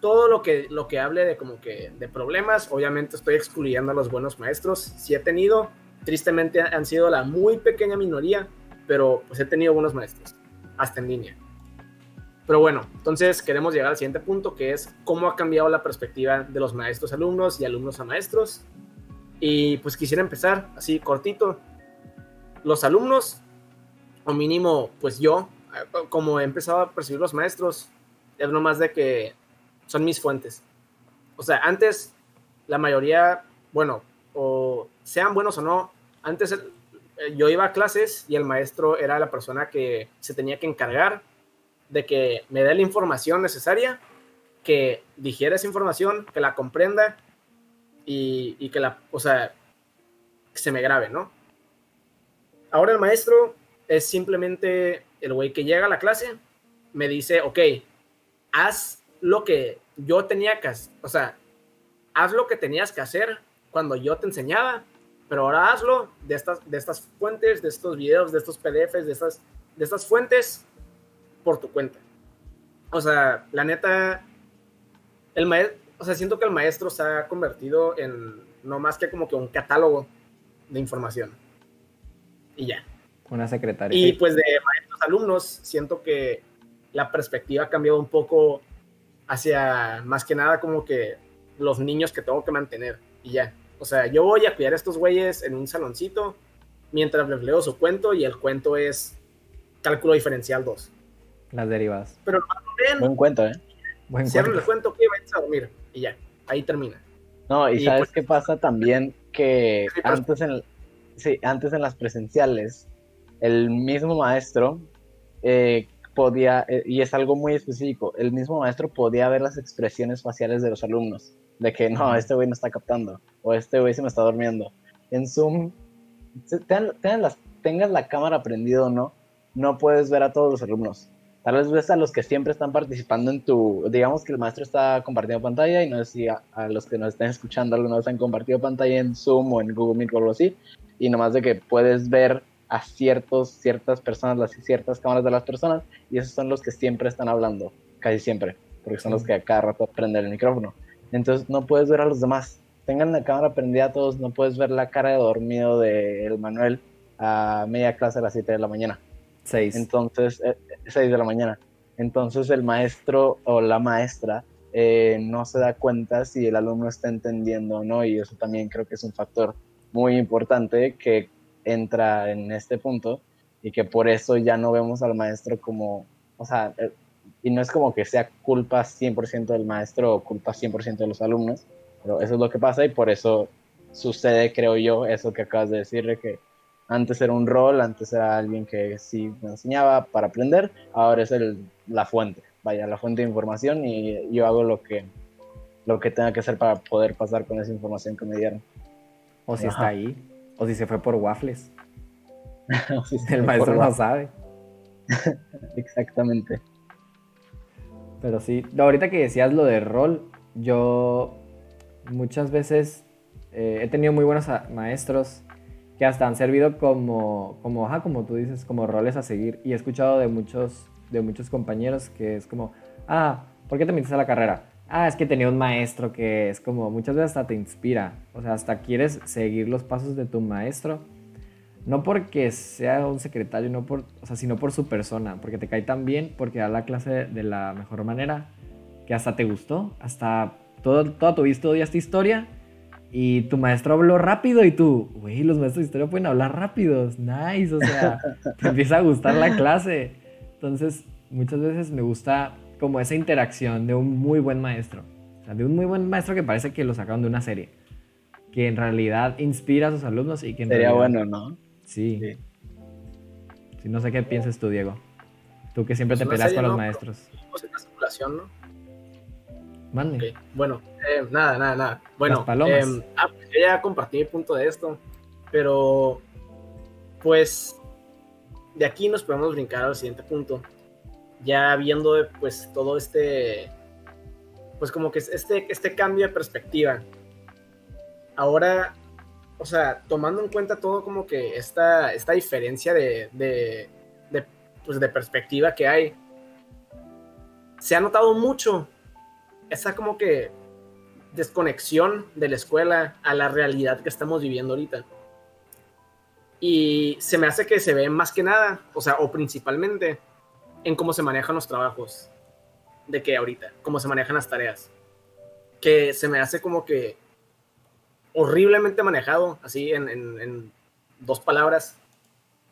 S3: todo lo que, lo que hable de como que de problemas, obviamente estoy excluyendo a los buenos maestros, sí he tenido, tristemente han sido la muy pequeña minoría, pero pues he tenido buenos maestros, hasta en línea. Pero bueno, entonces queremos llegar al siguiente punto, que es cómo ha cambiado la perspectiva de los maestros a alumnos y alumnos a maestros. Y pues quisiera empezar así cortito. Los alumnos, o mínimo, pues yo, eh, como he empezado a percibir los maestros, es nomás de que son mis fuentes. O sea, antes la mayoría, bueno, o sean buenos o no, antes eh, yo iba a clases y el maestro era la persona que se tenía que encargar de que me dé la información necesaria, que digiera esa información, que la comprenda y, y que la, o sea, que se me grabe, ¿no? Ahora el maestro es simplemente el güey que llega a la clase, me dice, ok, haz lo que yo tenía que hacer, o sea, haz lo que tenías que hacer cuando yo te enseñaba, pero ahora hazlo de estas, de estas fuentes, de estos videos, de estos PDFs, de estas, de estas fuentes por tu cuenta. O sea, la neta, el maestro, o sea, siento que el maestro se ha convertido en no más que como que un catálogo de información. Y ya.
S1: Una secretaria.
S3: Y pues de maestros alumnos, siento que la perspectiva ha cambiado un poco hacia más que nada como que los niños que tengo que mantener y ya. O sea, yo voy a cuidar a estos güeyes en un saloncito mientras les leo su cuento y el cuento es cálculo diferencial 2.
S1: Las derivadas.
S3: Pero leen,
S2: Buen cuento, ¿eh?
S1: Buen
S3: cierran el
S1: cuento.
S3: cuento, que vayan a dormir y ya, ahí termina.
S2: No, y,
S3: Y,
S2: sabes
S3: pues-
S2: qué pasa también que
S3: Sí, pero-
S2: antes en, sí, antes en las presenciales, el mismo maestro, eh, podía, eh, y es algo muy específico, el mismo maestro podía ver las expresiones faciales de los alumnos, de que no, este güey no está captando, o este güey se me está durmiendo. En Zoom, tengan, tengas la cámara prendida o no, no puedes ver a todos los alumnos. Tal vez ves a los que siempre están participando en tu, digamos que el maestro está compartiendo pantalla y no sé si a, los que nos estén escuchando alguna vez han compartido pantalla en Zoom o en Google Meet o algo así, y nomás de que puedes ver a ciertos, ciertas personas, las ciertas cámaras de las personas, y esos son los que siempre están hablando, casi siempre, porque son los que a cada rato prenden el micrófono. Entonces no puedes ver a los demás. Tengan la cámara prendida a todos, no puedes ver la cara de dormido de el Manuel a media clase a las 7 de la mañana.
S1: 6.
S2: Entonces, 6 eh, de la mañana. Entonces el maestro o la maestra eh, no se da cuenta si el alumno está entendiendo o no, y eso también creo que es un factor muy importante que entra en este punto y que por eso ya no vemos al maestro como, o sea, eh, y no es como que sea culpa 100% del maestro o culpa 100% de los alumnos, pero eso es lo que pasa y por eso sucede, creo yo, eso que acabas de decir, que antes era un rol, antes era alguien que sí me enseñaba para aprender, ahora es el, la fuente, vaya, la fuente de información y yo hago lo que, lo que tenga que hacer para poder pasar con esa información que me dieron.
S1: O si está ahí, o si se fue por waffles. el maestro no sabe.
S2: Exactamente.
S1: Pero sí, ahorita que decías lo de rol, yo muchas veces eh, he tenido muy buenos maestros que hasta han servido como, como, ajá, como tú dices, como roles a seguir. Y he escuchado de muchos, de muchos compañeros que es como, ah, ¿por qué te metiste a la carrera? Ah, es que tenía un maestro que es como, muchas veces hasta te inspira. O sea, hasta quieres seguir los pasos de tu maestro. No porque sea un secretario, no por, o sea, sino por su persona, porque te cae tan bien, porque da la clase de la mejor manera, que hasta te gustó, hasta todo, toda tu vida estudiaste historia y tu maestro habló rápido y tú, güey, los maestros de historia pueden hablar rápidos, nice, o sea, te empieza a gustar la clase. Entonces, muchas veces me gusta como esa interacción de un muy buen maestro. O sea, de un muy buen maestro que parece que lo sacaron de una serie. Que en realidad inspira a sus alumnos y que en
S2: Sería bueno, ¿no?
S1: Sí. sí. no sé qué piensas tú, Diego. Tú que siempre te pues peleas con los maestros.
S3: ¿no?
S1: Mande.
S3: Bueno, eh, nada, nada, nada. Bueno, eh, ah, pues yo ya compartí mi punto de esto, pero pues de aquí nos podemos brincar al siguiente punto, ya viendo pues todo este, pues como que este, este cambio de perspectiva. Ahora, o sea, tomando en cuenta todo como que esta, esta diferencia de, de, pues de perspectiva que hay, se ha notado mucho esa como que desconexión de la escuela a la realidad que estamos viviendo ahorita. Y se me hace que se ve más que nada, o sea, o principalmente, en cómo se manejan los trabajos de que ahorita, cómo se manejan las tareas. Que se me hace como que horriblemente manejado, así en, dos palabras,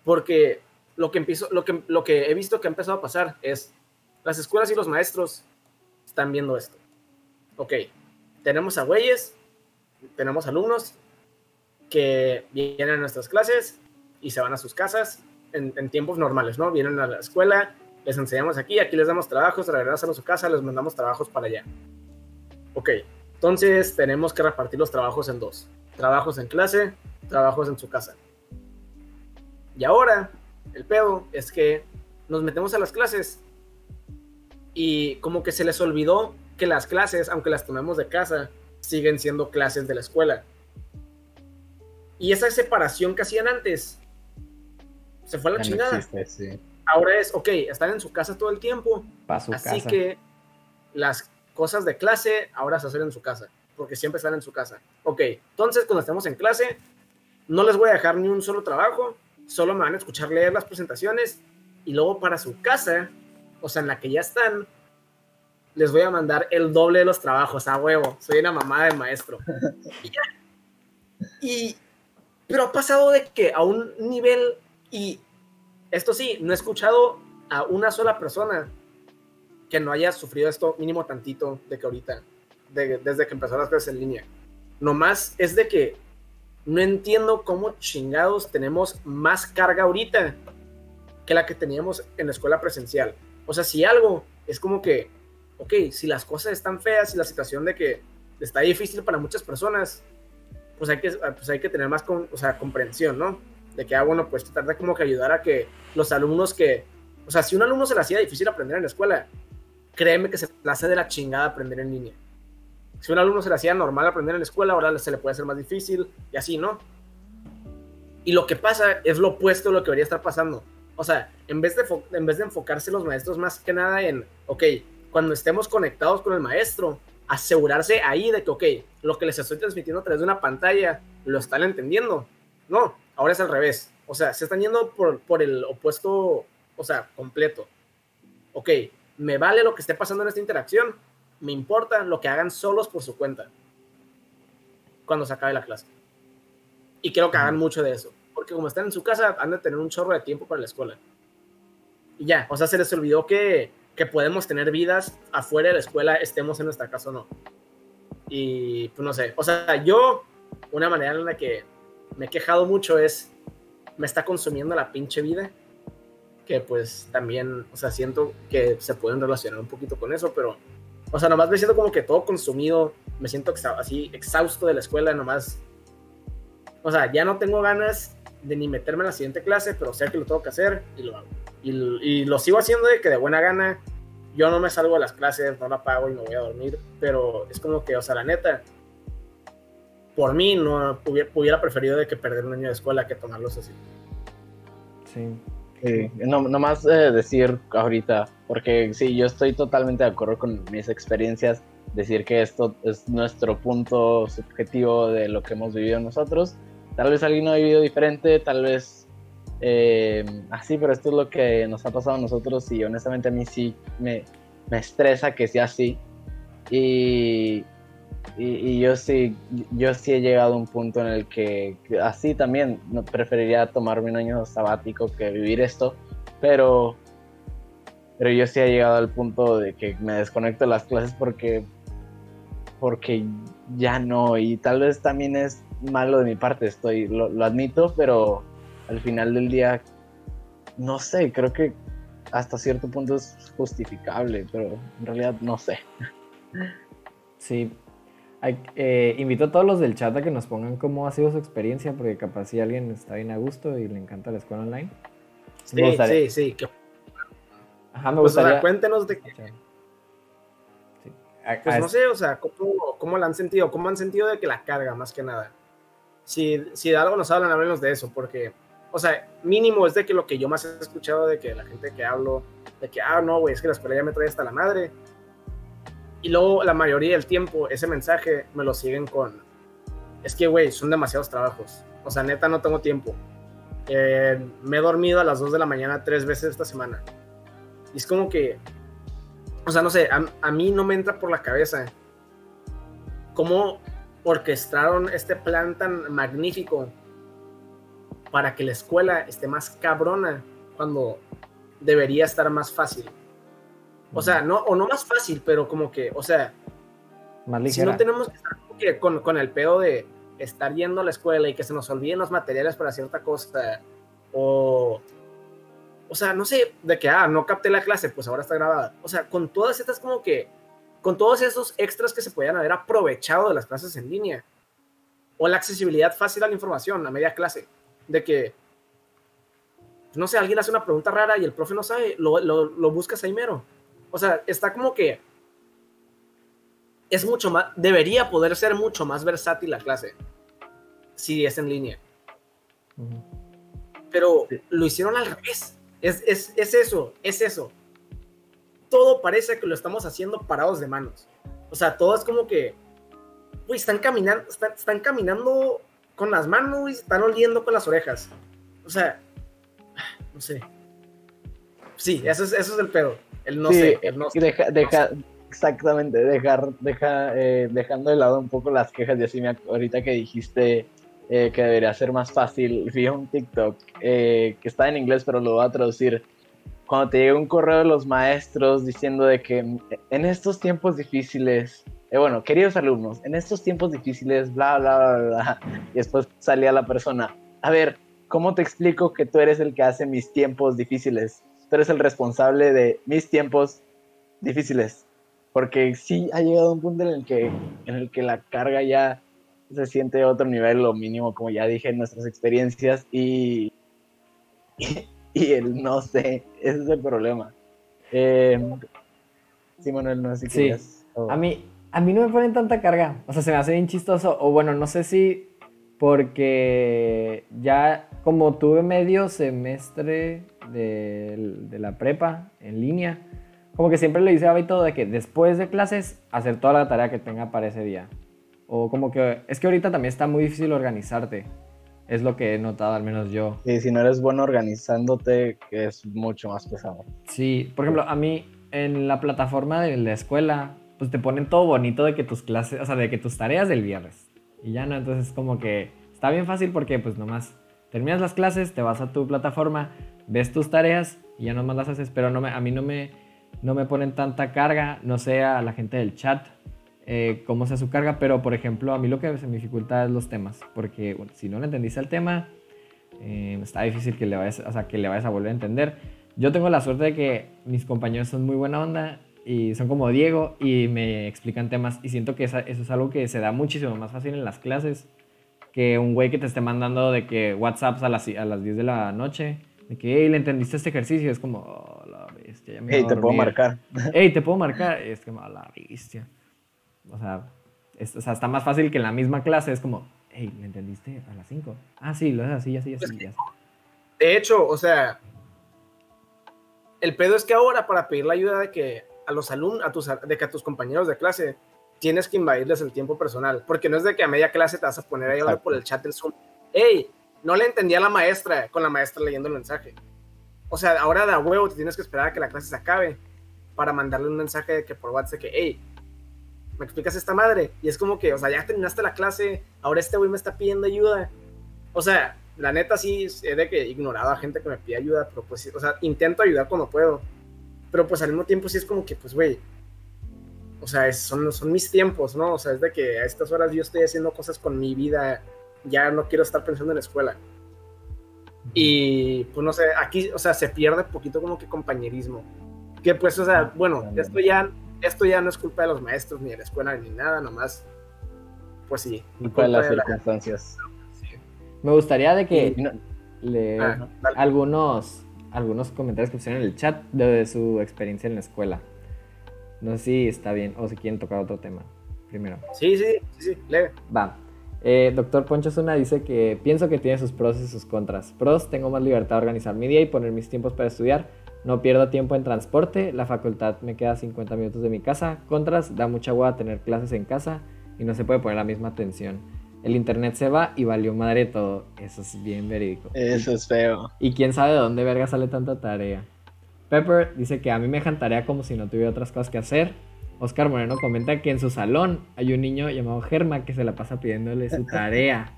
S3: porque lo que, empiezo, lo, que, lo que he visto que ha empezado a pasar es, las escuelas y los maestros están viendo esto. Ok, tenemos a güeyes, tenemos alumnos que vienen a nuestras clases y se van a sus casas en, tiempos normales, ¿no? Vienen a la escuela, les enseñamos aquí, aquí les damos trabajos, regresan a su casa, les mandamos trabajos para allá. Ok, entonces tenemos que repartir los trabajos en dos. Trabajos en clase, trabajos en su casa. Y ahora, el pedo es que nos metemos a las clases y como que se les olvidó que las clases, aunque las tomemos de casa, siguen siendo clases de la escuela. Y esa separación que hacían antes se fue a la chingada. Ahora es, ok, están en su casa todo el tiempo. así que las cosas de clase ahora se hacen en su casa, porque siempre están en su casa. Ok, entonces cuando estemos en clase, no les voy a dejar ni un solo trabajo, solo me van a escuchar leer las presentaciones y luego para su casa, o sea, en la que ya están, les voy a mandar el doble de los trabajos, a huevo. Soy una mamá de maestro. Y, pero ha pasado de que a un nivel, y esto sí, no he escuchado a una sola persona que no haya sufrido esto mínimo tantito de que ahorita, desde que empezó las clases en línea. Nomás es de que no entiendo cómo chingados tenemos más carga ahorita que la que teníamos en la escuela presencial. O sea, si algo es como que, ok, si las cosas están feas y la situación de que está difícil para muchas personas, pues hay que, pues tener más comprensión, ¿no? De que, ah, bueno, pues tratar de como que ayudar a que los alumnos que, o sea, si un alumno se le hacía difícil aprender en la escuela, créeme que se le hace de la chingada aprender en línea. Si un alumno se le hacía normal aprender en la escuela, ahora se le puede hacer más difícil y así, ¿no? Y lo que pasa es lo opuesto a lo que debería estar pasando. O sea, en vez de, en vez de enfocarse los maestros más que nada en, ok, cuando estemos conectados con el maestro, asegurarse ahí de que, ok, lo que les estoy transmitiendo a través de una pantalla, lo están entendiendo. No, ahora es al revés. O sea, se están yendo por, por el opuesto, o sea, completo. Ok, me vale lo que esté pasando en esta interacción, me importa lo que hagan solos por su cuenta cuando se acabe la clase. Y quiero que hagan mucho de eso, porque como están en su casa, han de tener un chorro de tiempo para la escuela. Y ya, o sea, se les olvidó que que podemos tener vidas afuera de la escuela, estemos en nuestra casa o no. Y pues no sé, o sea, yo, una manera en la que me he quejado mucho es, me está consumiendo la pinche vida, que pues también, o sea, siento que se pueden relacionar un poquito con eso, pero, o sea, nomás me siento como que todo consumido, me siento así exhausto de la escuela, nomás, o sea, ya no tengo ganas de ni meterme en la siguiente clase, pero sé que lo tengo que hacer y lo hago. Y, lo sigo haciendo de que de buena gana. Yo no me salgo de las clases, no la pago y me voy a dormir. Pero es como que, o sea, la neta, por mí no hubiera, preferido de que perder un año de escuela que tomarlos así.
S2: Sí. no, más eh, decir ahorita, porque sí, yo estoy totalmente de acuerdo con mis experiencias, decir que esto es nuestro punto subjetivo de lo que hemos vivido nosotros. Tal vez alguien no ha vivido diferente, tal vez eh, así, pero esto es lo que nos ha pasado a nosotros y honestamente a mí sí me, me estresa que sea así. Y, y, yo sí yo sí he llegado a un punto en el que así también preferiría tomarme un año sabático que vivir esto, pero pero yo sí he llegado al punto de que me desconecto de las clases porque porque ya no y tal vez también es malo de mi parte estoy lo admito pero al final del día, no sé, creo que hasta cierto punto es justificable, pero en realidad no sé.
S1: Sí. Eh, invito a todos los del chat a que nos pongan cómo ha sido su experiencia, porque capaz si alguien está bien a gusto y le encanta la escuela online.
S3: Sí, sí, sí.
S1: Ajá, me pues, gustaría.
S3: cuéntenos de qué. Pues no sé, o sea, ¿cómo, ¿cómo la han sentido? ¿Cómo han sentido de que la carga, más que nada? Si, si de algo nos hablan, hablemos de eso, porque o sea, mínimo es de que lo que yo más he escuchado de que la gente que hablo, de que, ah, no, güey, es que la escuela ya me trae hasta la madre. Y luego la mayoría del tiempo ese mensaje me lo siguen con, es que, güey, son demasiados trabajos. O sea, neta, no tengo tiempo. Eh, me he dormido a las 2 de la mañana tres veces esta semana. Y es como que, o sea, no sé, a, a mí no me entra por la cabeza cómo orquestaron este plan tan magnífico para que la escuela esté más cabrona cuando debería estar más fácil. O sea, no, o no más fácil, pero como que, o sea,
S1: más
S3: si no tenemos que estar con, con, el pedo de estar yendo a la escuela y que se nos olviden los materiales para cierta cosa, o, o sea, no sé, de que, ah, no capté la clase, pues ahora está grabada. O sea, con todas estas como que, con todos esos extras que se podían haber aprovechado de las clases en línea, o la accesibilidad fácil a la información a media clase de que, no sé, alguien hace una pregunta rara y el profe no sabe, lo, lo, lo buscas ahí mero. O sea, está como que es mucho más, debería poder ser mucho más versátil la clase si es en línea. Pero lo hicieron al revés. Es, es, es, eso, es eso. Todo parece que lo estamos haciendo parados de manos. O sea, todo es como que, uy, están caminando, están caminando con las manos, y están oliendo con las orejas. O sea, no sé. Sí, eso es, eso es el pedo. El no sé. El no
S2: deja, deja, exactamente, dejar, deja, eh, dejando de lado un poco las quejas. de me, ahorita que dijiste eh, que debería ser más fácil, vi un TikTok eh, que está en inglés, pero lo voy a traducir. Cuando te llega un correo de los maestros diciendo de que en estos tiempos difíciles eh, bueno, queridos alumnos, en estos tiempos difíciles, bla, bla, bla, bla, y después salía la persona, a ver, ¿cómo te explico que tú eres el que hace mis tiempos difíciles? Tú eres el responsable de mis tiempos difíciles. Porque sí ha llegado un punto en el que, en el que la carga ya se siente a otro nivel, lo mínimo, como ya dije en nuestras experiencias, y, y, el no sé, ese es el problema. Eh, sí, Manuel, no sé si
S1: sí. A mí, a mí no me ponen tanta carga, o sea, se me hace bien chistoso, o bueno, no sé si porque ya como tuve medio semestre de, de la prepa en línea, como que siempre le hice a todo de que después de clases hacer toda la tarea que tenga para ese día. O como que es que ahorita también está muy difícil organizarte. Es lo que he notado, al menos yo.
S2: Sí, si no eres bueno organizándote, es mucho más pesado.
S1: Sí, por ejemplo, a mí en la plataforma de la escuela, pues te ponen todo bonito de que tus clases, o sea, de que tus tareas del viernes. Y ya no, entonces como que está bien fácil porque pues nomás terminas las clases, te vas a tu plataforma, ves tus tareas y ya nomás las haces, pero no me, a mí no me, no me ponen tanta carga, no sé a la gente del chat eh, cómo sea su carga, pero por ejemplo a mí lo que me dificulta es los temas, porque si no le entendiste el tema, eh, está difícil que le, vayas, o que le vayas a volver a entender. Yo tengo la suerte de que mis compañeros son muy buena onda y son como Diego y me explican temas y siento que eso es algo que se da muchísimo más fácil en las clases que un güey que te esté mandando de que WhatsApps a las, a las 10 de la noche, de que, hey, le entendiste este ejercicio, es como, oh, la bestia, ya me
S2: Hey, te puedo marcar.
S1: Hey, te puedo marcar, es como, oh, la bestia. O sea, o sea, está más fácil que en la misma clase, es como, hey, ¿le entendiste a las 5? Ah, sí, lo es así, así, así. así.
S3: De hecho, o sea, el pedo es que ahora para pedir la ayuda de que a los alumnos, a tus, de que a tus compañeros de clase tienes que invadirles el tiempo personal, porque no es de que a media clase te vas a poner ahí hablar por el chat del Zoom, hey, no le entendía a la maestra con la maestra leyendo el mensaje. O sea, ahora de huevo te tienes que esperar a que la clase se acabe para mandarle un mensaje de que por WhatsApp que, hey, ¿me explicas esta madre? Y es como que, o sea, ya terminaste la clase, ahora este güey me está pidiendo ayuda. O sea, la neta sí es de que he ignorado a gente que me pide ayuda, pero pues, o sea, intento ayudar cuando puedo. Pero pues al mismo tiempo sí es como que, pues, güey, o sea, son, son mis tiempos, ¿no? O sea, es de que a estas horas yo estoy haciendo cosas con mi vida, ya no quiero estar pensando en la escuela. Y pues no sé, aquí, o sea, se pierde poquito como que compañerismo. Que pues, o sea, bueno, esto ya, esto ya no es culpa de los maestros, ni de la escuela, ni nada, nomás, pues sí.
S2: Culpa de las circunstancias.
S1: Me gustaría de que leer ah, algunos, algunos comentarios que pusieron en el chat de su experiencia en la escuela. No sé si está bien o si quieren tocar otro tema primero.
S3: Sí, sí, sí, sí, lee.
S1: Va. Eh, Doctor Poncho Zuna dice que pienso que tiene sus pros y sus contras. Pros, tengo más libertad de organizar mi día y poner mis tiempos para estudiar. No pierdo tiempo en transporte, la facultad me queda 50 minutos de mi casa. Contras, da mucha agua tener clases en casa y no se puede poner la misma atención. El internet se va y valió madre todo. Eso es bien verídico.
S2: Eso es feo.
S1: Y quién sabe de dónde verga sale tanta tarea. Pepper dice que a mí me dejan tarea como si no tuviera otras cosas que hacer. Oscar Moreno comenta que en su salón hay un niño llamado Germa que se la pasa pidiéndole su tarea.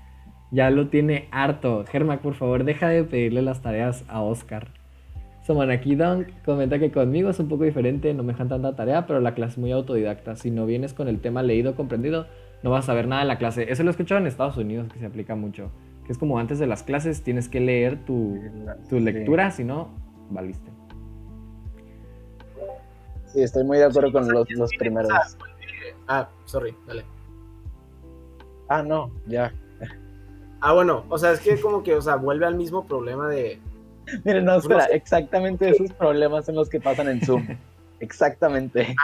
S1: Ya lo tiene harto. Germa, por favor, deja de pedirle las tareas a Oscar. Somanaki Dunk comenta que conmigo es un poco diferente, no me dejan tanta tarea, pero la clase es muy autodidacta. Si no vienes con el tema leído, comprendido, no vas a ver nada en la clase. Eso lo he escuchado en Estados Unidos, que se aplica mucho. Que es como antes de las clases tienes que leer tu, tu lectura, si no, valiste.
S2: Sí, estoy muy de acuerdo con los, los primeros.
S3: Ah, sorry, dale.
S2: Ah, no, ya.
S3: Ah, bueno, o sea, es que como que, o sea, vuelve al mismo problema de...
S2: Miren, no, espera, exactamente esos problemas son los que pasan en Zoom. exactamente.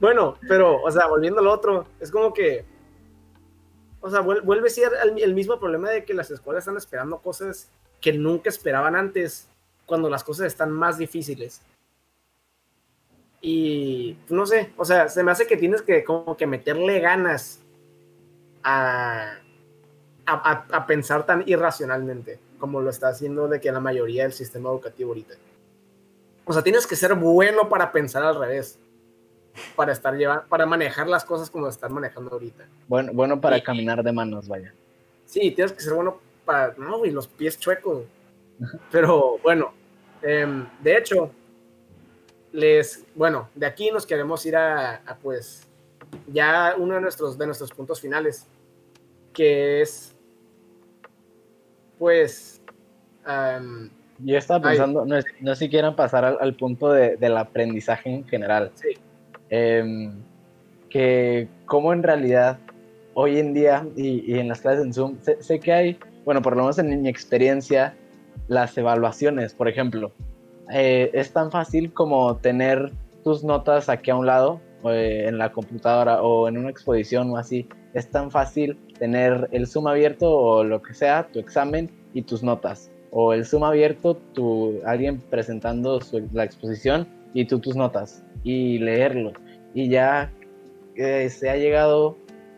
S3: Bueno, pero, o sea, volviendo al otro, es como que, o sea, vuelve a ser el, el mismo problema de que las escuelas están esperando cosas que nunca esperaban antes, cuando las cosas están más difíciles. Y no sé, o sea, se me hace que tienes que como que meterle ganas a, a, pensar tan irracionalmente como lo está haciendo de que la mayoría del sistema educativo ahorita. O sea, tienes que ser bueno para pensar al revés. Para estar llevando, para manejar las cosas como están manejando ahorita.
S2: Bueno, bueno para caminar de manos, vaya.
S3: Sí, tienes que ser bueno para. No, y los pies chuecos. Pero bueno, em, de hecho, les, bueno, de aquí nos queremos ir a, pues, ya uno de nuestros, de nuestros puntos finales, que es, pues,
S2: yo estaba pensando, no, no si quieran pasar al, punto de, del aprendizaje en general.
S3: Sí.
S2: Em, que como en realidad hoy en día y, y en las clases en Zoom, sé, sé, que hay, bueno, por lo menos en mi experiencia, las evaluaciones, por ejemplo. Eh, es tan fácil como tener tus notas aquí a un lado, eh, en la computadora o en una exposición o así. Es tan fácil tener el Zoom abierto o lo que sea, tu examen y tus notas. O el Zoom abierto, tu, alguien presentando la exposición y tú tus notas. Y leerlo. Y ya eh, se ha llegado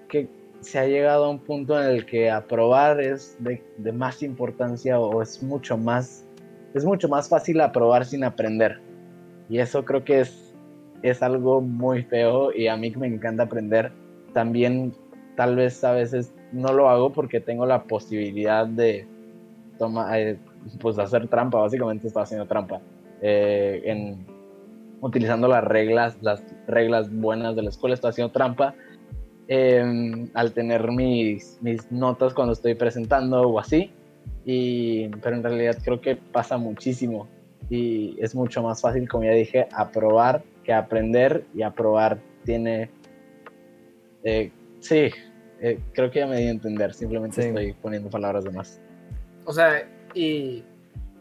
S2: que se ha llegado a un punto en el que aprobar es de, de más importancia o es mucho más es mucho más fácil aprobar sin aprender. Y eso creo que es, es algo muy feo y a mí me encanta aprender. También tal vez a veces no lo hago porque tengo la posibilidad de tomar, eh, pues hacer trampa, básicamente está haciendo trampa. Eh, en, utilizando las reglas, las reglas buenas de la escuela, estoy haciendo trampa. Em, al tener mis, mis notas cuando estoy presentando o así, y, pero en realidad creo que pasa muchísimo y es mucho más fácil, como ya dije, aprobar que aprender y aprobar tiene... Eh, sí, eh, creo que ya me di a entender, simplemente estoy poniendo palabras de más.
S3: O sea, y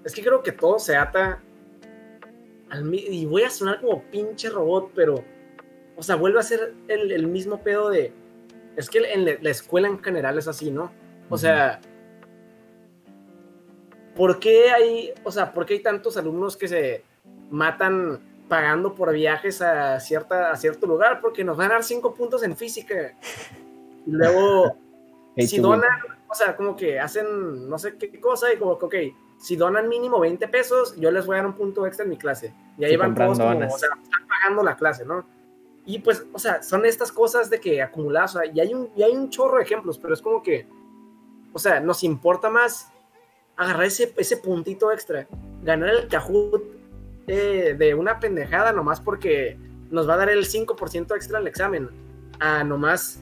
S3: es que creo que todo se ata y voy a sonar como pinche robot, pero, o sea, vuelve a ser el, el mismo pedo de, es que en la escuela en general es así, ¿no? O sea, ¿por qué hay, o sea, por qué hay tantos alumnos que se matan pagando por viajes a, cierta, a cierto lugar? Porque nos van a dar cinco puntos en física. Y luego, si donan, o sea, como que hacen no sé qué cosa y como que, ok, si donan mínimo 20 pesos, yo les voy a dar un punto extra en mi clase. Y ahí van todos como, o sea, están pagando la clase, ¿no? Y pues, o sea, son estas cosas de que acumuladas, o sea, y hay un, y hay un chorro de ejemplos, pero es como que, o sea, nos importa más agarrar ese, ese puntito extra, ganar el Kahoot eh, de una pendejada nomás porque nos va a dar el 5% extra el examen, a nomás,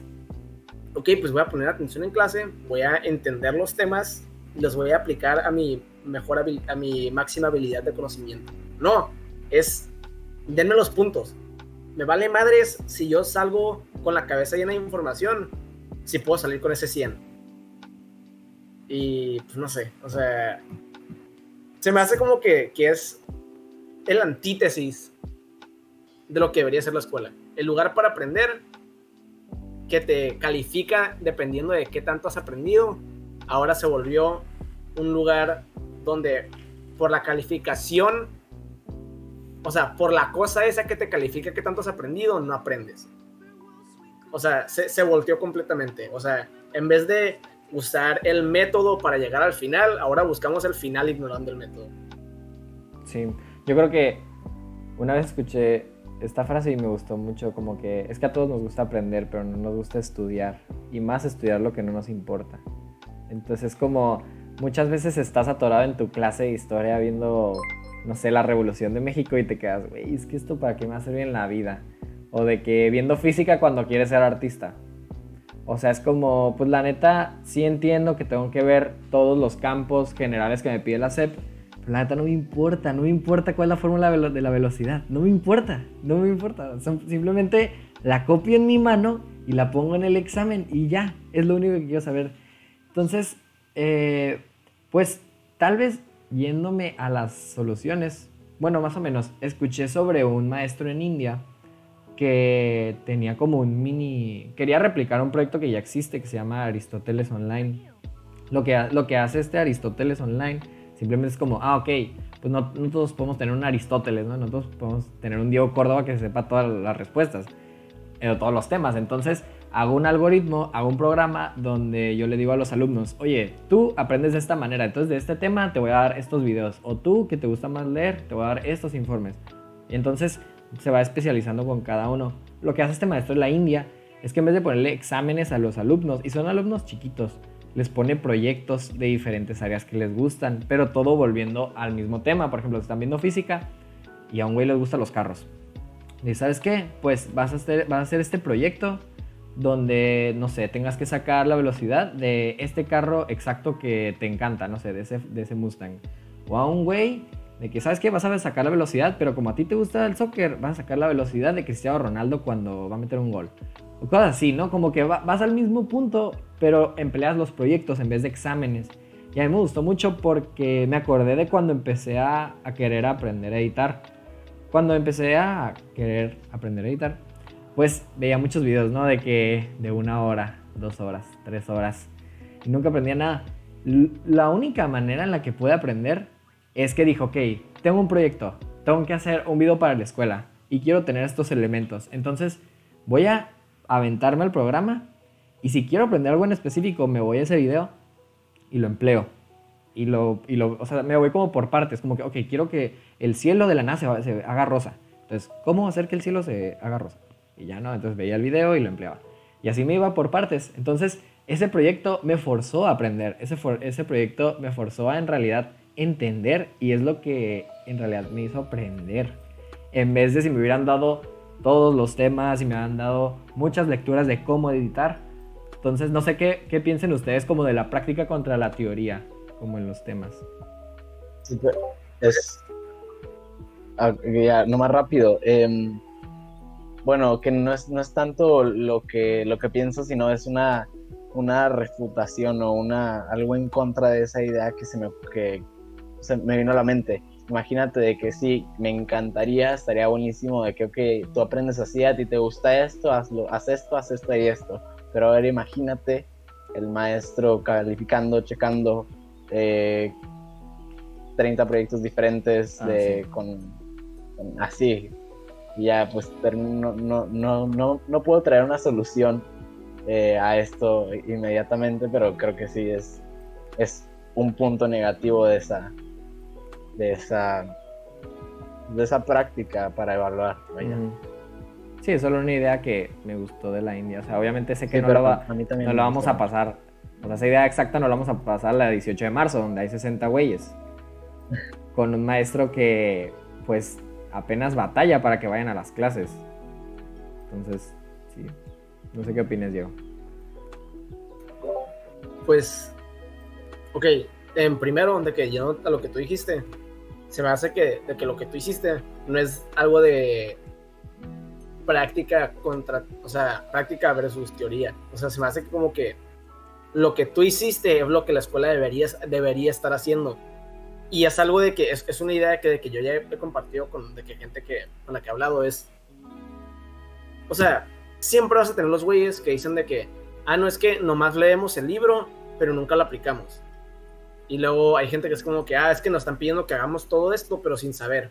S3: ok, pues voy a poner atención en clase, voy a entender los temas y los voy a aplicar a mi mejor a mi máxima habilidad de conocimiento. No, es denme los puntos. Me vale madres si yo salgo con la cabeza llena de información, si puedo salir con ese 100. Y pues no sé, o sea, se me hace como que, que es el antítesis de lo que debería ser la escuela. El lugar para aprender, que te califica dependiendo de qué tanto has aprendido, ahora se volvió un lugar donde por la calificación, o sea, por la cosa esa que te califica qué tanto has aprendido, no aprendes. O sea, se, se volteó completamente. O sea, en vez de usar el método para llegar al final, ahora buscamos el final ignorando el método.
S1: Sí, yo creo que una vez escuché esta frase y me gustó mucho, como que es que a todos nos gusta aprender, pero no nos gusta estudiar, y más estudiar lo que no nos importa. Entonces como muchas veces estás atorado en tu clase de historia viendo, no sé, la revolución de México y te quedas, güey, es que esto para qué me va a servir en la vida. O de que viendo física cuando quieres ser artista. O sea, es como, pues la neta, sí entiendo que tengo que ver todos los campos generales que me pide la SEP, pero la neta no me importa, no me importa cuál es la fórmula de la velocidad, no me importa, no me importa. simplemente la copio en mi mano y la pongo en el examen y ya, es lo único que quiero saber. Entonces, eh, pues tal vez yéndome a las soluciones, bueno, más o menos, escuché sobre un maestro en India que tenía como un mini... Quería replicar un proyecto que ya existe que se llama Aristóteles Online. Lo que, lo que hace este Aristóteles Online simplemente es como, ah, ok, pues no, todos podemos tener un Aristóteles, ¿no? No todos podemos tener un Diego Córdoba que sepa todas las respuestas, eh, todos los temas. Entonces hago un algoritmo, hago un programa donde yo le digo a los alumnos, oye, tú aprendes de esta manera, entonces de este tema te voy a dar estos videos, o tú que te gusta más leer, te voy a dar estos informes. Y entonces se va especializando con cada uno. Lo que hace este maestro en la India es que en vez de ponerle exámenes a los alumnos, y son alumnos chiquitos, les pone proyectos de diferentes áreas que les gustan, pero todo volviendo al mismo tema. Por ejemplo, están viendo física y a un güey les gustan los carros. Y sabes qué, pues vas a, hacer, vas a hacer este proyecto donde, no sé, tengas que sacar la velocidad de este carro exacto que te encanta, no sé, de ese, de ese Mustang. O a un güey de que, ¿sabes qué? Vas a sacar la velocidad, pero como a ti te gusta el soccer, vas a sacar la velocidad de Cristiano Ronaldo cuando va a meter un gol. O cosas así, ¿no? Como que vas al mismo punto, pero empleas los proyectos en vez de exámenes. Y a mí me gustó mucho porque me acordé de cuando empecé a, a querer aprender a editar. Cuando empecé a querer aprender a editar, pues veía muchos videos, ¿no? De que de una hora, dos horas, tres horas. Y nunca aprendía nada. La única manera en la que pude aprender es que dijo, ok, tengo un proyecto, tengo que hacer un video para la escuela y quiero tener estos elementos. Entonces voy a aventarme al programa y si quiero aprender algo en específico, me voy a ese video y lo empleo. Y lo, y lo, o sea, me voy como por partes, como que, ok, quiero que el cielo de la NASA se, haga rosa. Entonces, ¿cómo hacer que el cielo se haga rosa? Y ya no, entonces veía el video y lo empleaba. Y así me iba por partes. Entonces, ese proyecto me forzó a aprender. Ese, ese proyecto me forzó a en realidad entender y es lo que en realidad me hizo aprender. En vez de si me hubieran dado todos los temas y me han dado muchas lecturas de cómo editar. Entonces, no sé qué, qué piensen ustedes como de la práctica contra la teoría, como en los temas.
S2: Sí, es... Ah, ya, no más rápido. Em, bueno, que no es, no es tanto lo que, lo que pienso, sino es una, una refutación o una, algo en contra de esa idea que se me, que, se me vino a la mente. Imagínate de que sí, me encantaría, estaría buenísimo de que, ok, tú aprendes así, a ti te gusta esto, hazlo, haz esto, haz esto y esto. Pero a ver, imagínate el maestro calificando, checando eh, 30 proyectos diferentes ah, de, con, así. Ya, pues no, no, no, no, no puedo traer una solución eh, a esto inmediatamente, pero creo que sí es, es un punto negativo de esa, de esa, de esa práctica para evaluar.
S1: Sí, es solo una idea que me gustó de la India. O sea, obviamente sé que no, lo, va, no lo vamos a pasar. O sea, esa idea exacta no la vamos a pasar la 18 de marzo, donde hay 60 güeyes. Con un maestro que, pues, apenas batalla para que vayan a las clases. Entonces, sí. No sé qué opinas, Diego.
S3: Pues, ok, en primero, donde que yo a lo que tú dijiste, se me hace que, de que lo que tú hiciste no es algo de práctica contra, o sea, práctica versus teoría. O sea, se me hace como que lo que tú hiciste es lo que la escuela debería, debería estar haciendo. Y es algo de que es, una idea que, de que yo ya he compartido con de que gente que, con la que he hablado es, o sea, siempre vas a tener los güeyes que dicen de que, ah, no es que nomás leemos el libro, pero nunca lo aplicamos. Y luego hay gente que es como que, ah, es que nos están pidiendo que hagamos todo esto, pero sin saber.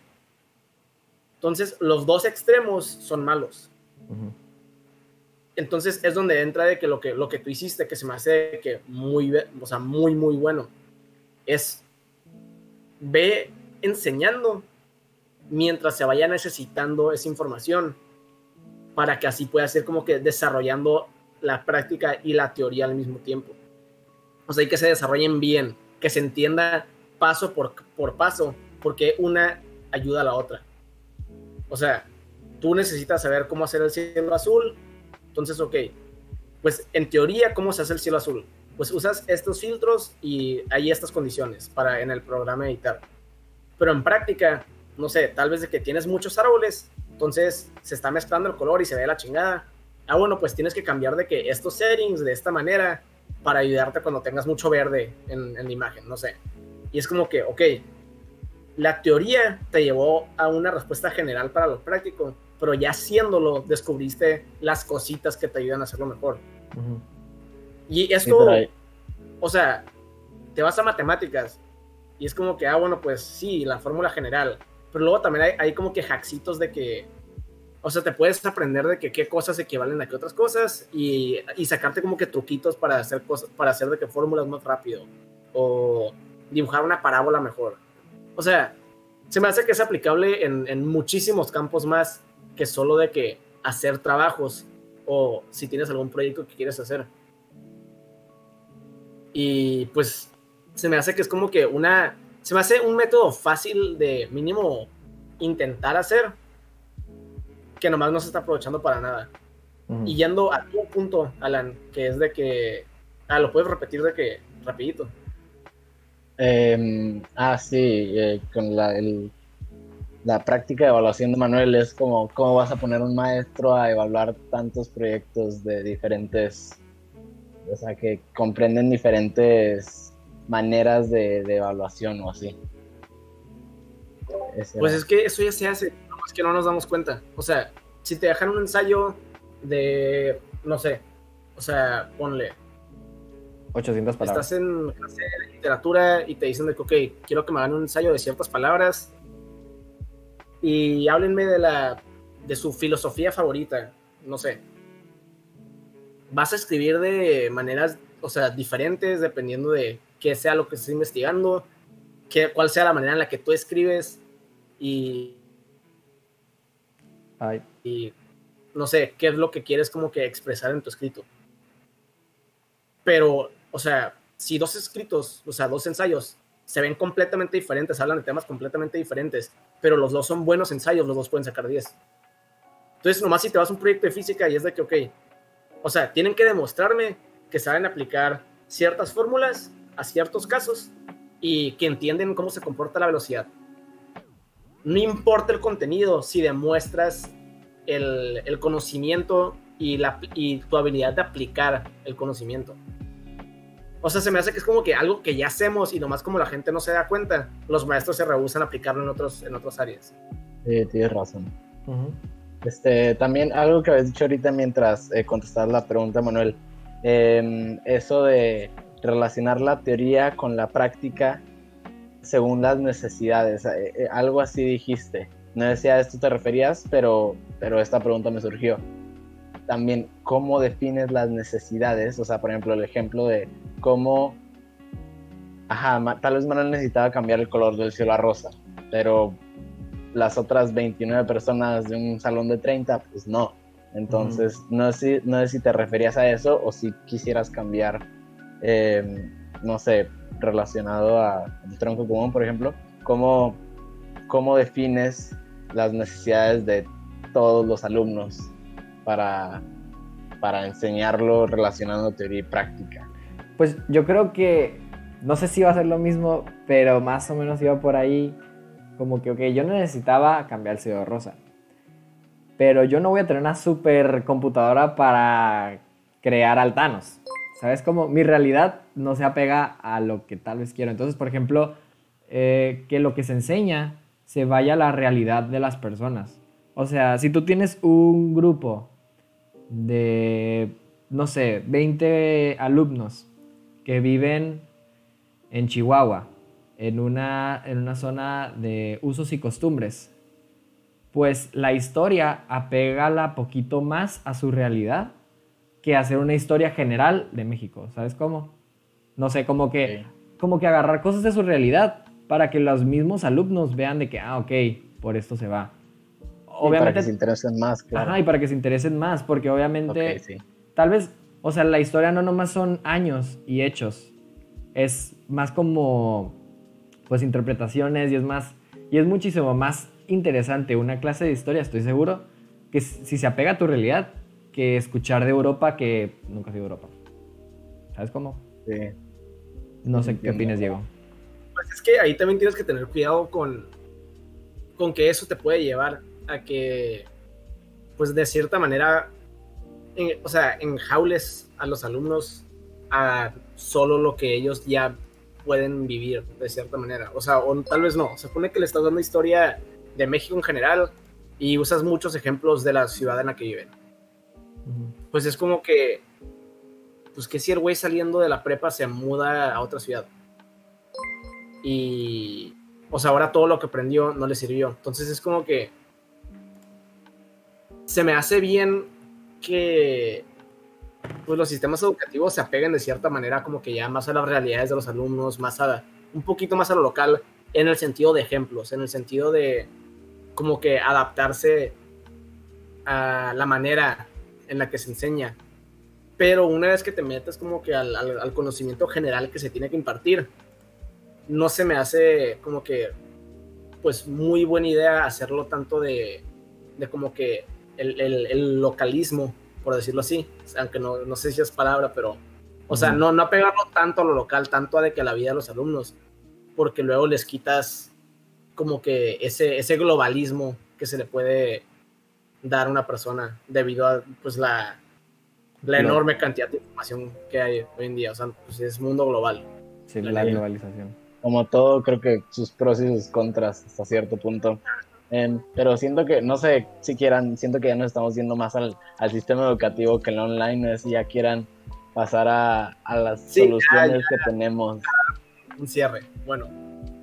S3: Entonces, los dos extremos son malos. Entonces, es donde entra de que lo, que lo que tú hiciste, que se me hace que muy, o sea, muy, muy bueno, es ve enseñando mientras se vaya necesitando esa información para que así pueda ser como que desarrollando la práctica y la teoría al mismo tiempo. O sea, y que se desarrollen bien que se entienda paso por, por paso, porque una ayuda a la otra. O sea, tú necesitas saber cómo hacer el cielo azul, entonces, ok, pues en teoría, ¿cómo se hace el cielo azul? Pues usas estos filtros y hay estas condiciones para en el programa editar. Pero en práctica, no sé, tal vez de que tienes muchos árboles, entonces se está mezclando el color y se ve la chingada. Ah, bueno, pues tienes que cambiar de que estos settings de esta manera para ayudarte cuando tengas mucho verde en, la imagen, no sé. Y es como que, ok, la teoría te llevó a una respuesta general para lo práctico, pero ya haciéndolo descubriste las cositas que te ayudan a hacerlo mejor. Y esto, o sea, te vas a matemáticas y es como que, ah, bueno, pues sí, la fórmula general, pero luego también hay, hay como que hacksitos de que o sea, te puedes aprender de que qué cosas equivalen a qué otras cosas y, y sacarte como que truquitos para hacer cosas, para hacer de que fórmulas más rápido o dibujar una parábola mejor. O sea, se me hace que es aplicable en, en muchísimos campos más que solo de que hacer trabajos o si tienes algún proyecto que quieres hacer. Y pues se me hace que es como que una, se me hace un método fácil de mínimo intentar hacer que nomás no se está aprovechando para nada. Y yendo a tu punto, Alan, que es de que... Ah, lo puedes repetir de que rapidito.
S2: Em, ah, sí, eh, con la, la práctica de evaluación de Manuel es como cómo vas a poner un maestro a evaluar tantos proyectos de diferentes, o sea, que comprenden diferentes maneras de, evaluación o así.
S3: pues es que eso ya se hace, es que no nos damos cuenta. O sea, si te dejan un ensayo de, no sé, o sea, ponle
S1: 800 palabras.
S3: Estás en clase de literatura y te dicen de que, ok, quiero que me hagan un ensayo de ciertas palabras y háblenme de, la, de su filosofía favorita, no sé. Vas a escribir de maneras, o sea, diferentes dependiendo de qué sea lo que estés investigando, qué, cuál sea la manera en la que tú escribes y, y no sé, qué es lo que quieres como que expresar en tu escrito. Pero o sea, si dos escritos, o sea, dos ensayos se ven completamente diferentes, hablan de temas completamente diferentes, pero los dos son buenos ensayos, los dos pueden sacar 10. Entonces, nomás si te vas a un proyecto de física y es de que, ok, o sea, tienen que demostrarme que saben aplicar ciertas fórmulas a ciertos casos y que entienden cómo se comporta la velocidad. No importa el contenido si demuestras el, el conocimiento y, la, y tu habilidad de aplicar el conocimiento. O sea, se me hace que es como que algo que ya hacemos y nomás como la gente no se da cuenta, los maestros se rehusan a aplicarlo en, otros, en otras áreas.
S2: Sí, tienes razón. Este, también algo que habías dicho ahorita mientras eh, contestabas la pregunta, Manuel, em, eso de relacionar la teoría con la práctica según las necesidades, eh, eh, algo así dijiste. No decía a esto te referías, pero, pero esta pregunta me surgió también cómo defines las necesidades, o sea, por ejemplo, el ejemplo de cómo, ajá, tal vez Manuel necesitaba cambiar el color del cielo a rosa, pero las otras 29 personas de un salón de 30, pues no. Entonces, no, sé si, no sé si te referías a eso o si quisieras cambiar, em, no sé, relacionado a un tronco común, por ejemplo, cómo, cómo defines las necesidades de todos los alumnos para, para enseñarlo relacionando teoría y práctica?
S1: Pues yo creo que, no sé si iba a ser lo mismo, pero más o menos iba por ahí, como que, ok, yo necesitaba cambiar el cielo rosa, pero yo no voy a tener una super computadora para crear altanos. ¿Sabes? Como mi realidad no se apega a lo que tal vez quiero. Entonces, por ejemplo, eh, que lo que se enseña se vaya a la realidad de las personas. O sea, si tú tienes un grupo de, no sé, 20 alumnos que viven en Chihuahua, en una, en una zona de usos y costumbres, pues la historia apégala poquito más a su realidad que hacer una historia general de México, ¿sabes cómo? No sé, como que, como que agarrar cosas de su realidad para que los mismos alumnos vean de que, ah, ok, por esto se va
S2: obviamente. para que se interesen más, claro.
S1: Ajá, y para que se interesen más, porque obviamente. Tal vez, o sea, la historia no nomás son años y hechos. Es más como. Pues interpretaciones y es más. Y es muchísimo más interesante una clase de historia, estoy seguro, que si se apega a tu realidad, que escuchar de Europa que nunca he sido Europa. ¿Sabes cómo?
S2: Sí.
S1: No sé qué opinas, Diego.
S3: Pues es que ahí también tienes que tener cuidado con, con que eso te puede llevar a que, pues de cierta manera, o sea, enjaules a los alumnos a solo lo que ellos ya pueden vivir de cierta manera. O sea, o tal vez no. Se supone que le estás dando historia de México en general y usas muchos ejemplos de la ciudad en la que viven. Pues es como que, pues que si el güey saliendo de la prepa se muda a otra ciudad. Y, o sea, ahora todo lo que aprendió no le sirvió. Entonces es como que se me hace bien que pues, los sistemas educativos se apeguen de cierta manera como que ya más a las realidades de los alumnos, más a un poquito más a lo local en el sentido de ejemplos, en el sentido de como que adaptarse a la manera en la que se enseña. Pero una vez que te metes como que al, conocimiento general que se tiene que impartir, no se me hace como que pues muy buena idea hacerlo tanto de, de como que el, localismo, por decirlo así, aunque no, no sé si es palabra, pero, o sea, no, no apegarlo tanto a lo local, tanto a de que la vida de los alumnos, porque luego les quitas como que ese, ese globalismo que se le puede dar a una persona debido a pues la, la enorme cantidad de información que hay hoy en día. O sea, pues es mundo global.
S1: Sí, la, globalización.
S2: Como todo, creo que sus pros y sus contras hasta cierto punto. Em, pero siento que, no sé si quieran, siento que ya nos estamos yendo más al, al sistema educativo que el online, no sé si ya quieran pasar a, a las soluciones que tenemos.
S3: Un cierre. Bueno,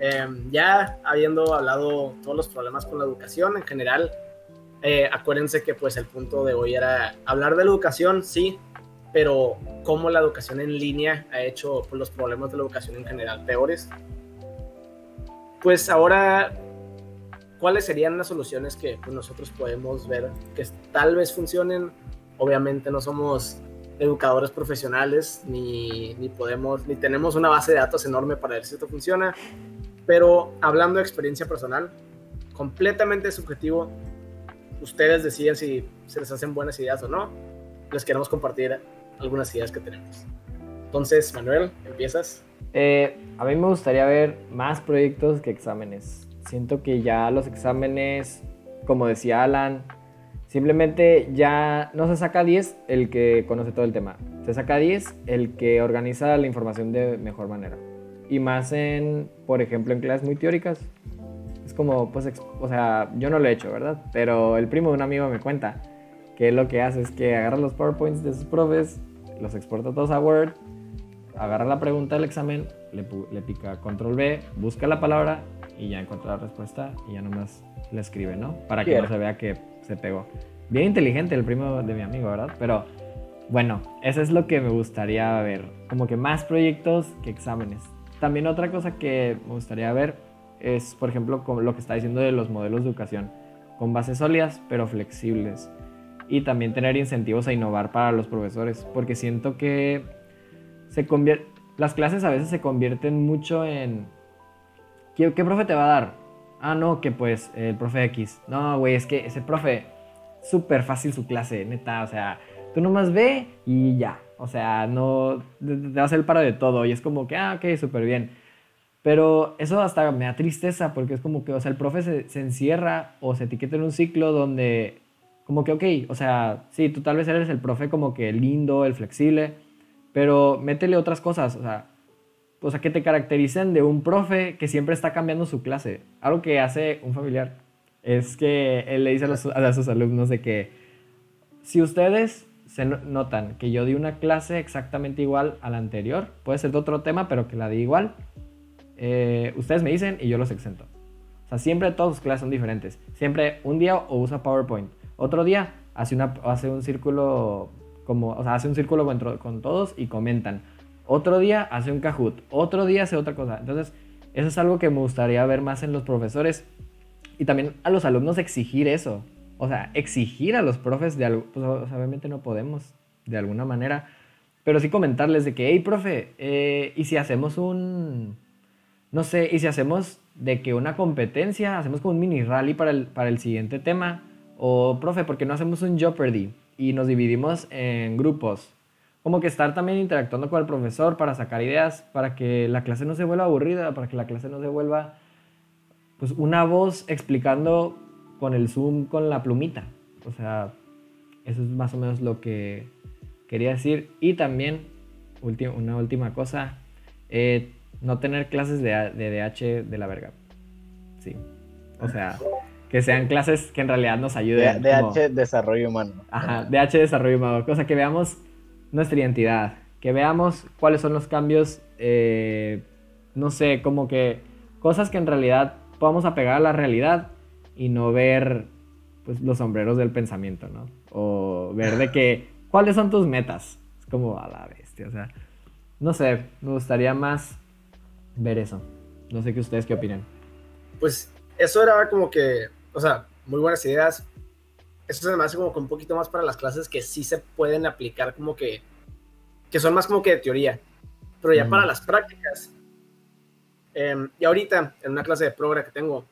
S3: em, ya habiendo hablado todos los problemas con la educación en general, eh, acuérdense que pues el punto de hoy era hablar de la educación, sí, pero cómo la educación en línea ha hecho pues, los problemas de la educación en general peores. Pues ahora, ¿cuáles serían las soluciones que pues, nosotros podemos ver que tal vez funcionen? Obviamente no somos educadores profesionales, ni, ni podemos, ni tenemos una base de datos enorme para ver si esto funciona, pero hablando de experiencia personal, completamente subjetivo, ustedes deciden si se les hacen buenas ideas o no. Les queremos compartir algunas ideas que tenemos. Entonces, Manuel, empiezas.
S1: Eh, a mí me gustaría ver más proyectos que exámenes. Siento que ya los exámenes, como decía Alan, simplemente ya no se saca 10 el que conoce todo el tema. Se saca 10 el que organiza la información de mejor manera. Y más en, por ejemplo, en clases muy teóricas como, pues, o sea, yo no lo he hecho, ¿verdad? Pero el primo de un amigo me cuenta que lo que hace es que agarra los PowerPoints de sus profes, los exporta todos a Word, agarra la pregunta del examen, le, le pica control B, busca la palabra y ya encuentra la respuesta y ya nomás le escribe, ¿no? Para que no se vea que se pegó. Bien inteligente el primo de mi amigo, ¿verdad? Pero bueno, eso es lo que me gustaría ver. Como que más proyectos que exámenes. También otra cosa que me gustaría ver es, por ejemplo, lo que está diciendo de los modelos de educación, con bases sólidas pero flexibles. Y también tener incentivos a innovar para los profesores, porque siento que se las clases a veces se convierten mucho en... ¿Qué, profe te va a dar? Ah, no, que pues el profe X. No, güey, es que ese profe, súper fácil su clase, neta, o sea, tú nomás ve y ya. O sea, no te, te va a el paro de todo y es como que, ah, ok, súper bien. Pero eso hasta me da tristeza porque es como que, o sea, el profe se, encierra o se etiqueta en un ciclo donde, como que, ok, o sea, sí, tú tal vez eres el profe como que lindo, el flexible, pero métele otras cosas, o sea, o sea, que te caractericen de un profe que siempre está cambiando su clase. Algo que hace un familiar es que él le dice a, sus alumnos de que si ustedes se notan que yo di una clase exactamente igual a la anterior, puede ser de otro tema, pero que la di igual, eh, ustedes me dicen y yo los exento. O sea, siempre todas sus clases son diferentes. Siempre un día o usa PowerPoint, otro día hace, hace un círculo como, o sea, hace un círculo con, todos y comentan. Otro día hace un Kahoot, otro día hace otra cosa. Entonces, eso es algo que me gustaría ver más en los profesores y también a los alumnos exigir eso. O sea, exigir a los profes de algo, pues obviamente no podemos de alguna manera, pero sí comentarles de que, hey, profe, eh, ¿y si hacemos un, no sé, y si hacemos de que una competencia, hacemos como un mini rally para el, para el siguiente tema, o profe, ¿por qué no hacemos un Jeopardy y nos dividimos en grupos? Como que estar también interactuando con el profesor para sacar ideas, para que la clase no se vuelva aburrida, para que la clase no se vuelva pues una voz explicando con el zoom con la plumita. O sea, eso es más o menos lo que quería decir. Y también, una última cosa, eh, no tener clases de, de DH de la verga. Sí. O sea, que sean clases que en realidad nos ayuden.
S2: DH Desarrollo Humano.
S1: Ajá, DH Desarrollo Humano. Cosa que veamos nuestra identidad. Que veamos cuáles son los cambios, eh, no sé, como que cosas que en realidad podamos apegar a la realidad y no ver pues, los sombreros del pensamiento, ¿no? O ver de que, ¿cuáles son tus metas? Es como a la bestia, o sea, no sé, me gustaría más ver eso. No sé qué ustedes qué opinan.
S3: Pues eso era como que, o sea, muy buenas ideas. Eso se me hace como que un poquito más para las clases que sí se pueden aplicar como que, que son más como que de teoría. Pero ya para las prácticas. Em, y ahorita, en una clase de programa que tengo,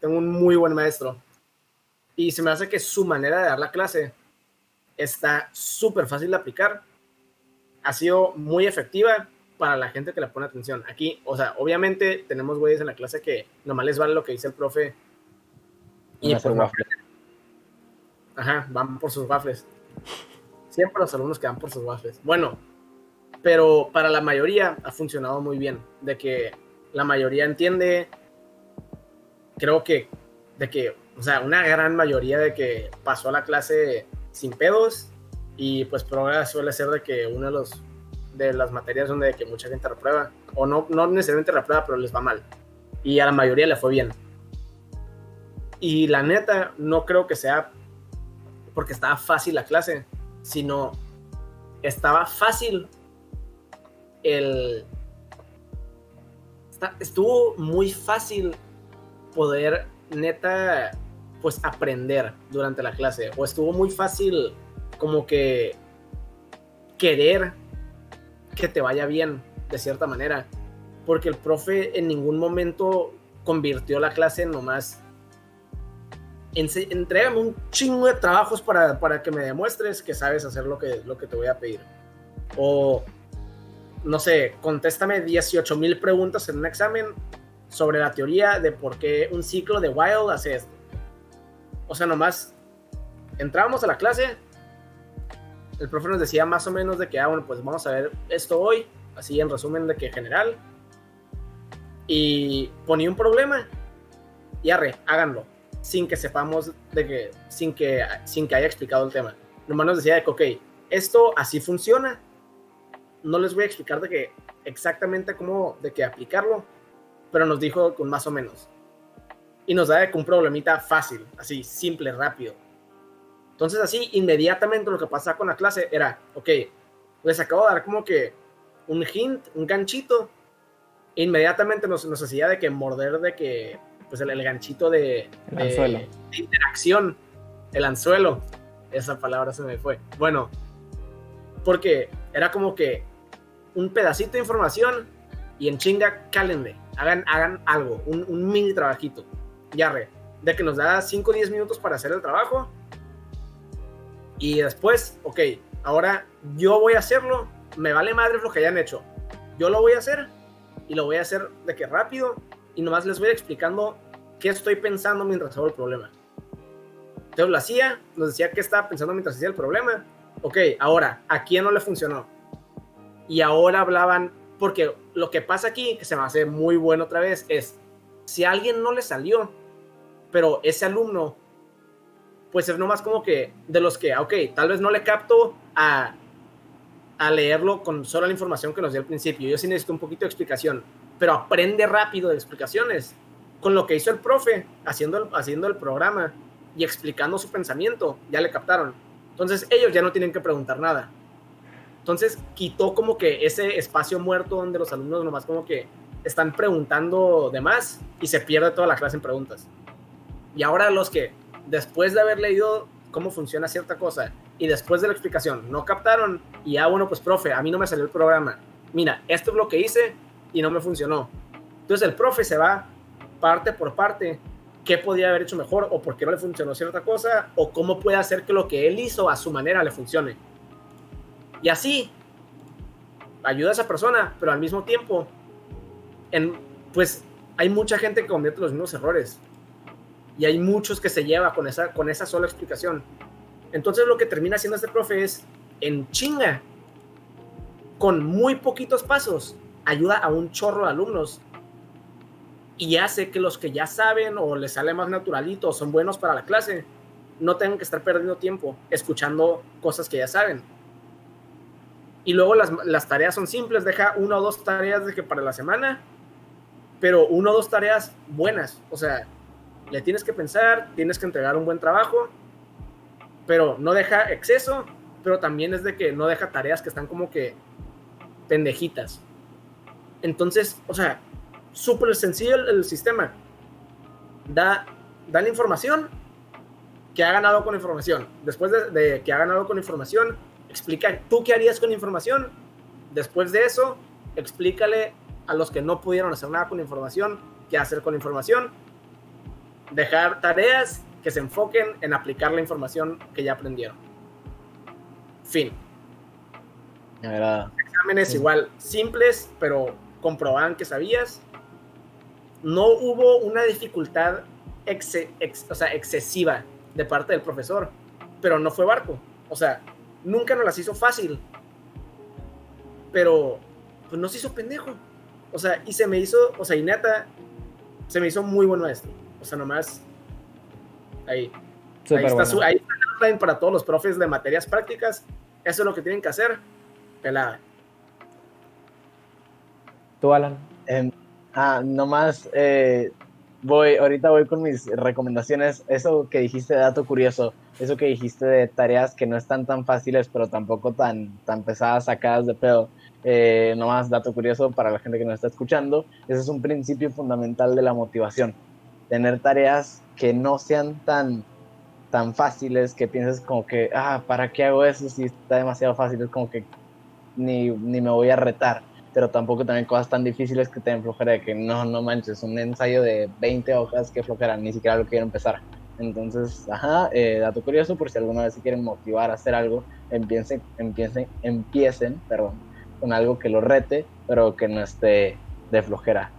S3: tengo un muy buen maestro. Y se me hace que su manera de dar la clase está súper fácil de aplicar. Ha sido muy efectiva para la gente que le pone atención. Aquí, o sea, obviamente tenemos güeyes en la clase que nomás les vale lo que dice el profe. Y por Ajá, van por sus waffles. Siempre los alumnos que van por sus waffles. Bueno, pero para la mayoría ha funcionado muy bien. De que la mayoría entiende, creo que, de que, o sea, una gran mayoría de que pasó a la clase sin pedos. Y pues prueba suele ser de que una de los de las materias donde que mucha gente reprueba, o no, no necesariamente reprueba, pero les va mal. Y a la mayoría le fue bien. Y la neta, no creo que sea porque estaba fácil la clase, sino estaba fácil el... Estuvo muy fácil poder neta pues aprender durante la clase o estuvo muy fácil como que querer que te vaya bien, de cierta manera. Porque el profe en ningún momento convirtió la clase en nomás. Entrégame un chingo de trabajos para, para, que me demuestres que sabes hacer lo que, lo que te voy a pedir. O, no sé, contéstame 18 mil preguntas en un examen sobre la teoría de por qué un ciclo de Wild hace esto. O sea, nomás entrábamos a la clase, el profe nos decía más o menos de que, ah, bueno, pues vamos a ver esto hoy, así en resumen de que general, y ponía un problema, y arre, háganlo, sin que sepamos de que, sin que, sin que haya explicado el tema. Nomás nos decía de que, ok, esto así funciona, no les voy a explicar de que exactamente cómo, de que aplicarlo, pero nos dijo con más o menos. Y nos da de que un problemita fácil, así, simple, rápido entonces así, inmediatamente lo que pasaba con la clase era, ok, les acabo de dar como que un hint, un ganchito, inmediatamente nos, nos hacía de que morder de que, pues el, ganchito de,
S1: de,
S3: interacción, el anzuelo, esa palabra se me fue. Bueno, porque era como que un pedacito de información y en chinga cálenle, hagan, hagan algo, un, un mini trabajito, ya re, de que nos da 5 o 10 minutos para hacer el trabajo y después, ok, ahora yo voy a hacerlo, me vale madre lo que hayan hecho. Yo lo voy a hacer y lo voy a hacer de que rápido y nomás les voy explicando qué estoy pensando mientras hago el problema. Entonces lo hacía, nos decía qué estaba pensando mientras hacía el problema. Ok, ahora, ¿a quién no le funcionó? Y ahora hablaban, porque lo que pasa aquí, que se me hace muy bueno otra vez, es si alguien no le salió, pero ese alumno pues es nomás como que de los que, ok, tal vez no le capto a, a leerlo con solo la información que nos dio al principio. Yo sí necesito un poquito de explicación, pero aprende rápido de explicaciones. Con lo que hizo el profe, haciendo el, haciendo el programa y explicando su pensamiento, ya le captaron. Entonces ellos ya no tienen que preguntar nada. Entonces quitó como que ese espacio muerto donde los alumnos nomás como que están preguntando de más y se pierde toda la clase en preguntas. Y ahora los que después de haber leído cómo funciona cierta cosa y después de la explicación no captaron y ah, bueno, pues profe, a mí no me salió el programa. Mira, esto es lo que hice y no me funcionó. Entonces el profe se va parte por parte qué podía haber hecho mejor o por qué no le funcionó cierta cosa o cómo puede hacer que lo que él hizo a su manera le funcione. Y así ayuda a esa persona, pero al mismo tiempo, pues hay mucha gente que comete los mismos errores y hay muchos que se lleva con esa, con esa sola explicación. Entonces lo que termina haciendo este profe es, en chinga, con muy poquitos pasos, ayuda a un chorro de alumnos y hace que los que ya saben o les sale más naturalito son buenos para la clase, no tengan que estar perdiendo tiempo escuchando cosas que ya saben. Y luego las, las tareas son simples, deja una o dos tareas de que para la semana, pero una o dos tareas buenas, o sea, le tienes que pensar, tienes que entregar un buen trabajo, pero no deja exceso, pero también es de que no deja tareas que están como que pendejitas. Entonces, o sea, súper sencillo el, sistema. Da, da la información que ha ganado con información. Después de, de, que ha ganado con información, explica tú qué harías con información. Después de eso, explícale a los que no pudieron hacer nada con información qué hacer con información dejar tareas que se enfoquen en aplicar la información que ya aprendieron. Fin. Exámenes igual simples, pero comprobaban que sabías. No hubo una dificultad o sea, excesiva de parte del profesor, pero no fue barco. O sea, nunca nos las hizo fácil, pero pues no se hizo pendejo. O sea, y se me hizo, o sea, y neta, se me hizo muy bueno esto. O sea, nomás ahí. ahí está, su, ahí está para todos los profes de materias prácticas. Eso es lo que tienen que hacer. Pelada.
S1: ¿Tú, Alan?
S2: Eh, ah, nomás, eh, voy, ahorita voy con mis recomendaciones. Eso que dijiste dato curioso, eso que dijiste de tareas que no están tan fáciles, pero tampoco tan, tan pesadas, sacadas de pedo. Eh, nomás dato curioso para la gente que nos está escuchando, ese es un principio fundamental de la motivación. Tener tareas que no sean tan, tan fáciles, que pienses como que, ah, ¿para qué hago eso si está demasiado fácil? Es como que ni, ni me voy a retar pero tampoco también cosas tan difíciles que te den flojera de que no, no manches, un ensayo de 20 hojas que flojera, ni siquiera lo quiero empezar. Entonces, ajá, eh, dato curioso, por si alguna vez se quieren motivar a hacer algo, empiecen, empiecen, empiecen, perdón, con algo que lo rete, pero que no esté de flojera.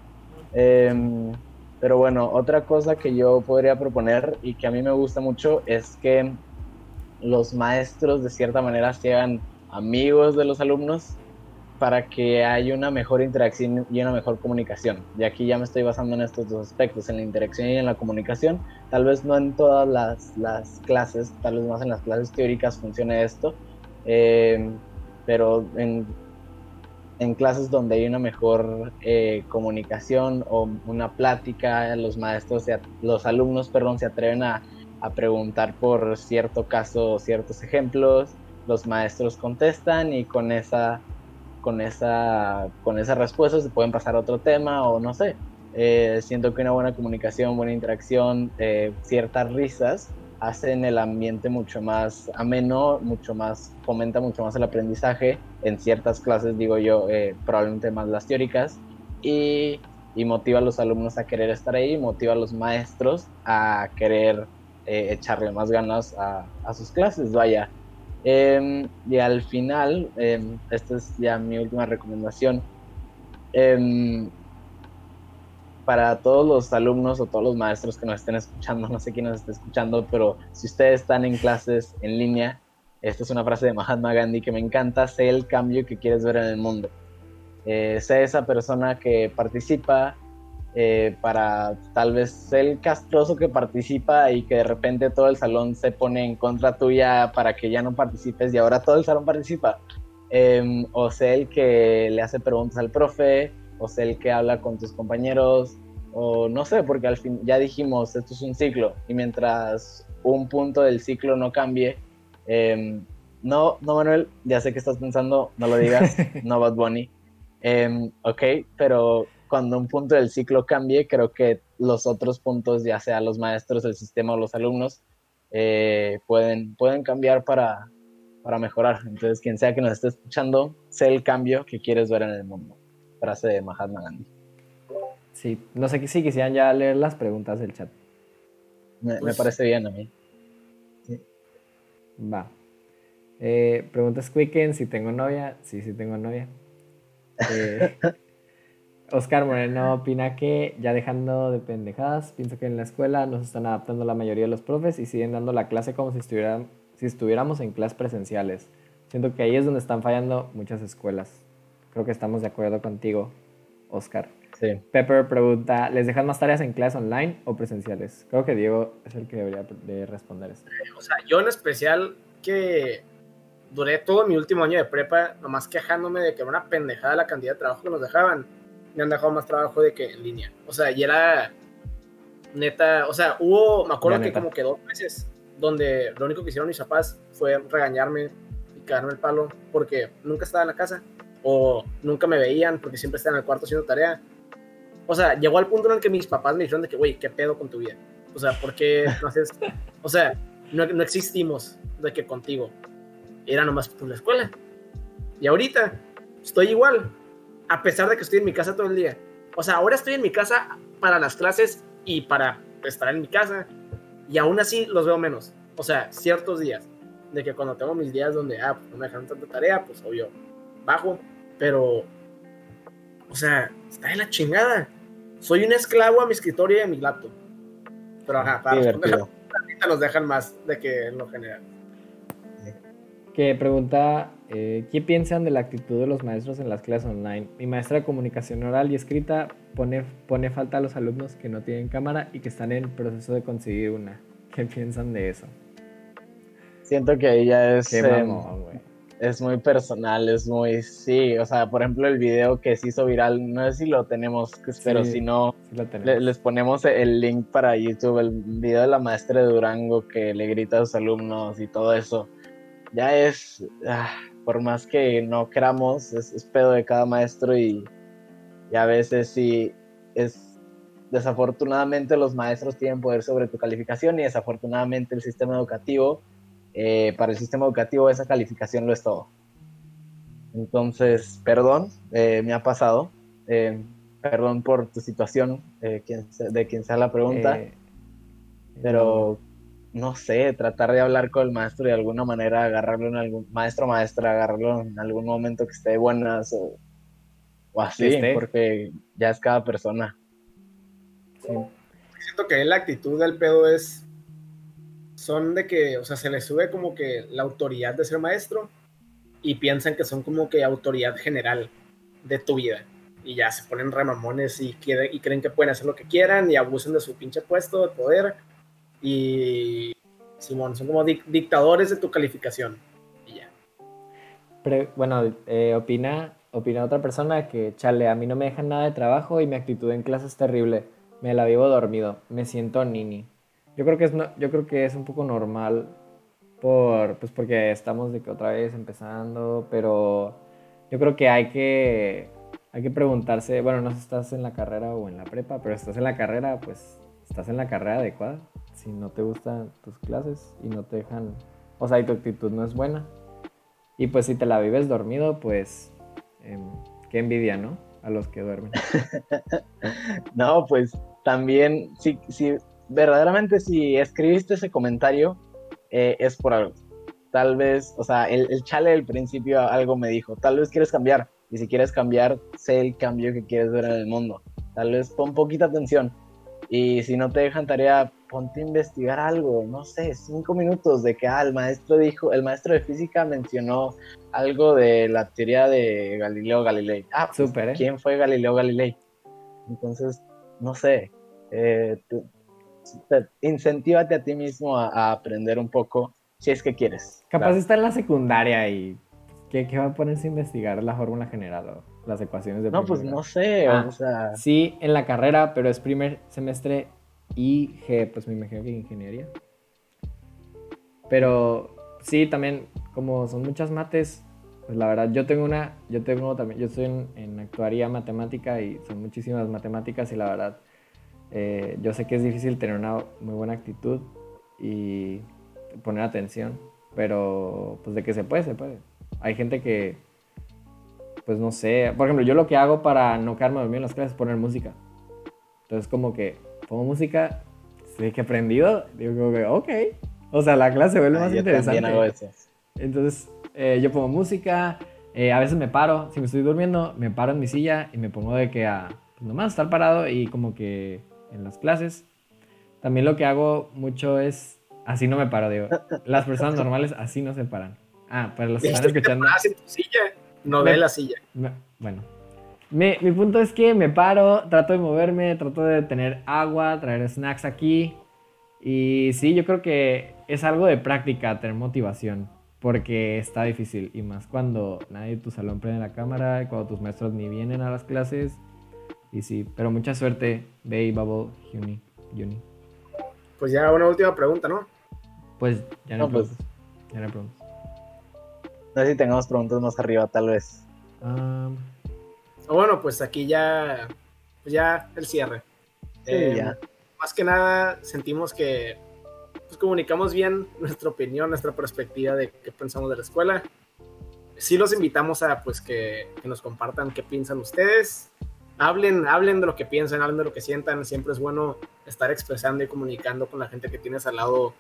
S2: Em, pero bueno, otra cosa que yo podría proponer y que a mí me gusta mucho es que los maestros de cierta manera sean amigos de los alumnos para que haya una mejor interacción y una mejor comunicación. Y aquí ya me estoy basando en estos dos aspectos, en la interacción y en la comunicación. Tal vez no en todas las, las clases, tal vez más en las clases teóricas funcione esto, eh, pero en, en, clases donde hay una mejor eh, comunicación o una plática, los maestros, los alumnos, perdón, se atreven a, a preguntar por cierto caso, ciertos ejemplos, los maestros contestan y con esa con esa, con esa respuesta se pueden pasar a otro tema o no sé. Eh, siento que una buena comunicación, buena interacción, eh, ciertas risas hacen el ambiente mucho más ameno, mucho más, fomenta mucho más el aprendizaje en ciertas clases, digo yo, eh, probablemente más las teóricas, y, y, motiva a los alumnos a querer estar ahí, motiva a los maestros a querer echarle más ganas a, a sus clases, vaya. Em, y al final, em, esta es ya mi última recomendación. Em, para todos los alumnos o todos los maestros que nos estén escuchando, no sé quién nos está escuchando, pero si ustedes están en clases en línea, esta es una frase de Mahatma Gandhi que me encanta, sé el cambio que quieres ver en el mundo. Eh, sé esa persona que participa, eh, para tal vez ser el castroso que participa y que de repente todo el salón se pone en contra tuya para que ya no participes y ahora todo el salón participa. Em, o sé el que le hace preguntas al profe, o sé el que habla con tus compañeros, o no sé, porque al fin ya dijimos, esto es un ciclo y mientras un punto del ciclo no cambie, em, no, no Manuel, ya sé que estás pensando, no lo digas, no Bad Bunny, em, ok, pero cuando un punto del ciclo cambie, creo que los otros puntos, ya sea los maestros, el sistema o los alumnos, eh, pueden, pueden cambiar para, para mejorar. Entonces, quien sea que nos esté escuchando, sé el cambio que quieres ver en el mundo. Frase de Mahatma Gandhi.
S1: Sí, no sé si quisieran ya leer las preguntas del chat.
S2: Me, pues parece bien a mí.
S1: Va. Eh, preguntas Quicken, si tengo novia. Sí, sí tengo novia. Eh, Oscar Moreno opina que, ya dejando de pendejadas, pienso que en la escuela nos están adaptando la mayoría de los profes y siguen dando la clase como si, estuvieran, si estuviéramos en clases presenciales. Siento que ahí es donde están fallando muchas escuelas. Creo que estamos de acuerdo contigo, Oscar.
S2: Sí.
S1: Pepper pregunta, ¿les dejan más tareas en clase online o presenciales? Creo que Diego es el que debería de responder esto.
S3: O sea, yo en especial que duré todo mi último año de prepa nomás quejándome de que era una pendejada la cantidad de trabajo que nos dejaban me han dejado más trabajo de que en línea. O sea, y era neta, o sea, hubo, me acuerdo que como que dos meses donde lo único que hicieron mis papás fue regañarme y cagarme el palo porque nunca estaba en la casa o nunca me veían porque siempre estaba en el cuarto haciendo tarea. O sea, llegó al punto en el que mis papás me dijeron de que, güey, ¿qué pedo con tu vida? O sea, ¿por qué no haces? O sea, no, no existimos de que contigo. Era nomás por la escuela. Y ahorita estoy igual a pesar de que estoy en mi casa todo el día. O sea, ahora estoy en mi casa para las clases y para estar en mi casa y aún así los veo menos. O sea, ciertos días. De que cuando tengo mis días donde, ah, pues no me dejan tanta tarea, pues obvio, bajo, pero, o sea, está de la chingada. Soy un esclavo a mi escritorio y a mi laptop. Pero ajá, para responder nos dejan más de que en lo general.
S1: Que pregunta, eh, ¿qué piensan de la actitud de los maestros en las clases online? Mi maestra de comunicación oral y escrita pone, pone falta a los alumnos que no tienen cámara y que están en el proceso de conseguir una. ¿Qué piensan de eso?
S2: Siento que ella es...
S1: Qué
S2: em,
S1: mamón, güey.
S2: es muy personal, es muy, sí, o sea, por ejemplo, el video que se hizo viral, no sé si lo tenemos, pero
S1: Sí,
S2: si no,
S1: Sí
S2: le- les ponemos el link para YouTube, el video de la maestra de Durango que le grita a sus alumnos y todo eso. Ya es, ah, por más que no queramos, es, es pedo de cada maestro y, y a veces sí es, desafortunadamente los maestros tienen poder sobre tu calificación y desafortunadamente el sistema educativo, eh, para el sistema educativo esa calificación lo es todo. Entonces, perdón, eh, me ha pasado. eh, perdón por tu situación, quien de quien sea la pregunta, pero no sé, tratar de hablar con el maestro y de alguna manera agarrarlo en algún, maestro maestra, agarrarlo en algún momento que esté de buenas o, o así, porque ya es cada persona.
S1: sí.
S3: Siento que la actitud del pedo es. Son de que, o sea, se les sube como que la autoridad de ser maestro y piensan que son como que autoridad general de tu vida. Y ya se ponen remamones y, quieren, y creen que pueden hacer lo que quieran y abusan de su pinche puesto de poder. Y. Simón, son como dic- dictadores de tu calificación. Y ya.
S1: Pre- bueno, eh, opina, opina otra persona que, chale, a mí no me dejan nada de trabajo y mi actitud en clase es terrible. Me la vivo dormido, me siento nini. Yo creo que es, no- yo creo que es un poco normal por, pues porque estamos de que otra vez empezando, pero yo creo que hay que, hay que preguntarse, bueno, no sé si estás en la carrera o en la prepa, pero estás en la carrera, pues estás en la carrera adecuada. Si no te gustan tus clases y no te dejan, o sea, y tu actitud no es buena, y pues si te la vives dormido, pues em, qué envidia, ¿no? A los que duermen.
S2: No, pues también, si, si verdaderamente si escribiste ese comentario, eh, es por algo. Tal vez, o sea, el, el chale del principio algo me dijo, tal vez quieres cambiar, y si quieres cambiar, sé el cambio que quieres ver en el mundo. Tal vez pon poquita atención, y si no te dejan tarea, ponte a investigar algo, no sé, cinco minutos de que, ah, el maestro dijo, el maestro de física mencionó algo de la teoría de Galileo Galilei. Ah, pues,
S1: Súper, ¿eh?
S2: ¿quién fue Galileo Galilei? Entonces, no sé, eh, tú- te- incentívate a ti mismo a, a aprender un poco si es que quieres.
S1: Capaz
S2: Claro.
S1: está en la secundaria y ¿qué, qué va a ponerse a investigar la fórmula general o las ecuaciones de
S2: No, pues no sé,
S1: Ah.
S2: o sea,
S1: Sí, en la carrera, pero es primer semestre IG, pues me imagino que ingeniería. Pero sí, también, como son muchas mates, pues la verdad, yo tengo una, yo tengo también, yo estoy en, en actuaría matemática y son muchísimas matemáticas y la verdad, eh, yo sé que es difícil tener una muy buena actitud y poner atención, pero pues de que se puede, se puede. Hay gente que, pues no sé, por ejemplo, yo lo que hago para no quedarme dormido en las clases es poner música. Entonces como que pongo música, sé que he aprendido, digo como que, ok. O sea, la clase se vuelve
S2: ah,
S1: más
S2: yo
S1: interesante.
S2: también hago eso.
S1: Entonces, eh, yo pongo música, eh, a veces me paro, si me estoy durmiendo, me paro en mi silla y me pongo de que a, pues nomás estar parado y como que en las clases. También lo que hago mucho es, así no me paro, digo, las personas normales así no se paran. Ah, para los que están escuchando,
S3: paras en tu silla, no
S1: Me-
S3: de la silla.
S1: me- bueno. Mi, mi punto es que me paro, trato de moverme, trato de tener agua, traer snacks aquí. Y sí, yo creo que es algo de práctica, tener motivación. Porque está difícil. Y más cuando nadie de tu salón prende la cámara, y cuando tus maestros ni vienen a las clases. Y sí, pero mucha suerte, Bay, Bubble, Uni, Uni.
S3: Pues ya una última pregunta, ¿no?
S1: Pues ya no,
S2: No, pues.
S1: preguntas. Ya no preguntas.
S2: No sé si tengamos preguntas más arriba, tal vez.
S1: Ah,
S3: O Bueno, pues aquí ya, pues ya el cierre.
S2: Sí,
S3: Eh,
S2: ya.
S3: Más que nada sentimos que pues, comunicamos bien nuestra opinión, nuestra perspectiva de qué pensamos de la escuela. Sí los invitamos a pues que, que nos compartan qué piensan ustedes. Hablen, hablen de lo que piensan, hablen de lo que sientan. Siempre es bueno estar expresando y comunicando con la gente que tienes al lado,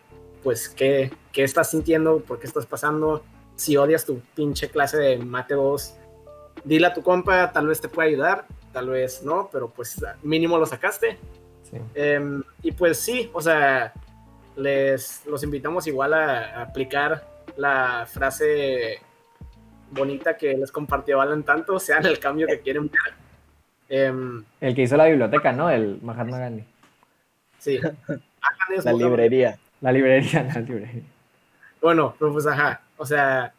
S3: pues qué, qué estás sintiendo, por qué estás pasando. Si odias tu pinche clase de mate 2, dile a tu compa, tal vez te pueda ayudar, tal vez no, pero pues mínimo lo sacaste.
S1: Sí.
S3: Em, y pues sí, o sea, les los invitamos igual a, a aplicar la frase bonita que les compartió Alan tanto, sean el cambio que quieren ver. Em,
S1: El que hizo la biblioteca, ¿no? El Mahatma Gandhi.
S3: sí. Alan es
S2: La librería.
S1: La librería, la librería.
S3: Bueno, pues ajá, o sea,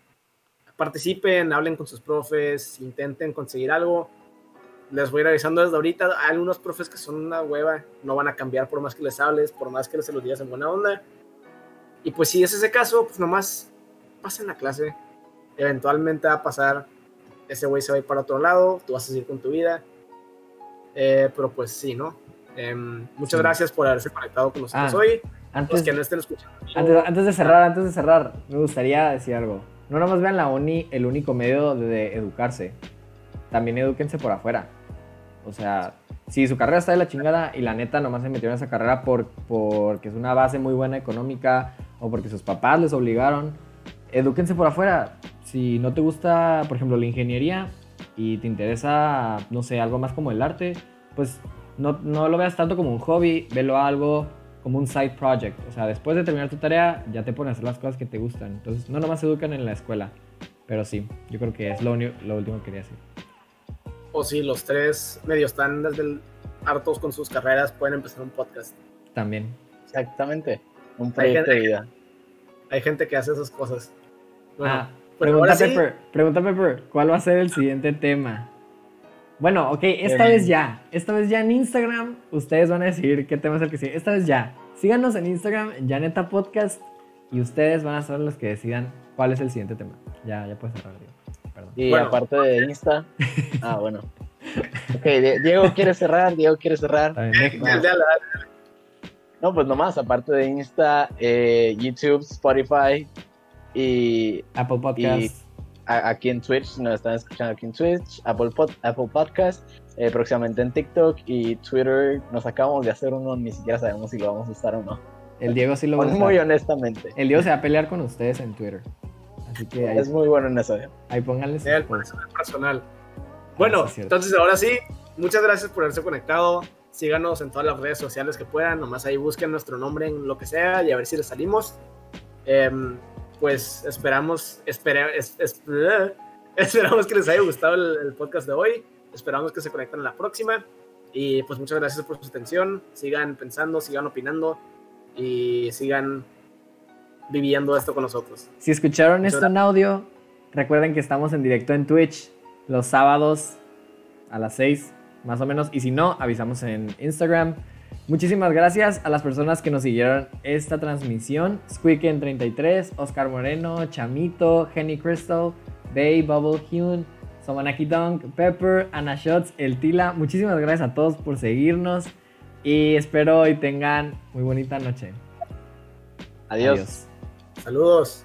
S3: participen, hablen con sus profes, intenten conseguir algo. Les voy avisando desde ahorita. Hay algunos profes que son una hueva, no van a cambiar por más que les hables, por más que se los digas en buena onda. Y pues si es ese caso, pues nomás pasen la clase. Eventualmente va a pasar, ese güey se va a ir para otro lado, tú vas a seguir con tu vida. Eh, pero pues sí, ¿no? Em, muchas
S1: Sí.
S3: gracias por haberse conectado con nosotros
S1: Ah,
S3: hoy. Los
S1: Antes,
S3: que no estén escuchando.
S1: antes, antes de cerrar, antes de cerrar, me gustaría decir algo. No nomás vean la uni el único medio de educarse. También edúquense por afuera. O sea, si su carrera está de la chingada y la neta nomás se metieron en esa carrera por, porque es una base muy buena económica o porque sus papás les obligaron, edúquense por afuera. Si no te gusta, por ejemplo, la ingeniería y te interesa, no sé, algo más como el arte, pues no, no lo veas tanto como un hobby, velo algo como un side project. O sea, después de terminar tu tarea, ya te pones a hacer las cosas que te gustan. Entonces, no nomás se educan en la escuela. Pero sí, yo creo que es lo, lo último que quería decir.
S3: o si los tres medio están desde el- hartos con sus carreras, pueden empezar un podcast.
S1: También.
S2: Exactamente. Un proyecto de vida.
S3: Hay gente que hace esas cosas. Bueno,
S1: ah, pregunta
S3: ahora sí,
S1: Pepper, pregunta Pepper, ¿cuál va a ser el siguiente tema? Bueno, ok, esta
S2: Eh.
S1: vez ya. Esta vez ya en Instagram, ustedes van a decir qué tema es el que sigue. Esta vez ya. Síganos en Instagram, Janeta Podcast, y ustedes van a ser los que decidan cuál es el siguiente tema. Ya, ya puedes cerrar, Diego. Perdón.
S2: Y
S3: Bueno.
S2: aparte de Insta. Ah, bueno. Ok, Die- Diego quiere cerrar, Diego quiere cerrar.
S3: Dale.
S2: No, pues nomás, aparte de Insta, eh, YouTube, Spotify y
S1: Apple Podcast.
S2: Aquí en Twitch, nos están escuchando aquí en Twitch, Apple, Pod- Apple Podcast, eh, próximamente en TikTok y Twitter. Nos acabamos de hacer uno, ni siquiera sabemos si lo vamos a usar o no.
S1: El Diego sí lo va a
S2: Muy
S1: usar.
S2: honestamente.
S1: El Diego se va a pelear con ustedes en Twitter. Así que ahí,
S2: Es muy bueno en eso. ¿eh?
S1: ahí pónganle
S3: Sea el
S1: sus posts.
S3: personal, personal. Bueno,
S1: sí
S3: entonces ahora sí, muchas gracias por haberse conectado. Síganos en todas las redes sociales que puedan. Nomás ahí busquen nuestro nombre en lo que sea y a ver si les salimos. Em, pues esperamos, espere- es- es- esperamos que les haya gustado el, el podcast de hoy. Esperamos que se conecten en la próxima. Y pues muchas gracias por su atención. Sigan pensando, sigan opinando y sigan viviendo esto con nosotros.
S1: Si escucharon
S3: Muchas
S1: esto en audio, recuerden que estamos en directo en Twitch los sábados a las 6 más o menos. Y si no, avisamos en Instagram. Muchísimas gracias a las personas que nos siguieron esta transmisión. Squeaken33, Oscar Moreno, Chamito, Jenny Crystal, Bay, Bubble Hune, Somanaki Dunk, Pepper, Ana Shots, El Tila. Muchísimas gracias a todos por seguirnos. Y espero hoy tengan muy bonita noche.
S2: Adiós.
S1: Adiós.
S3: Saludos.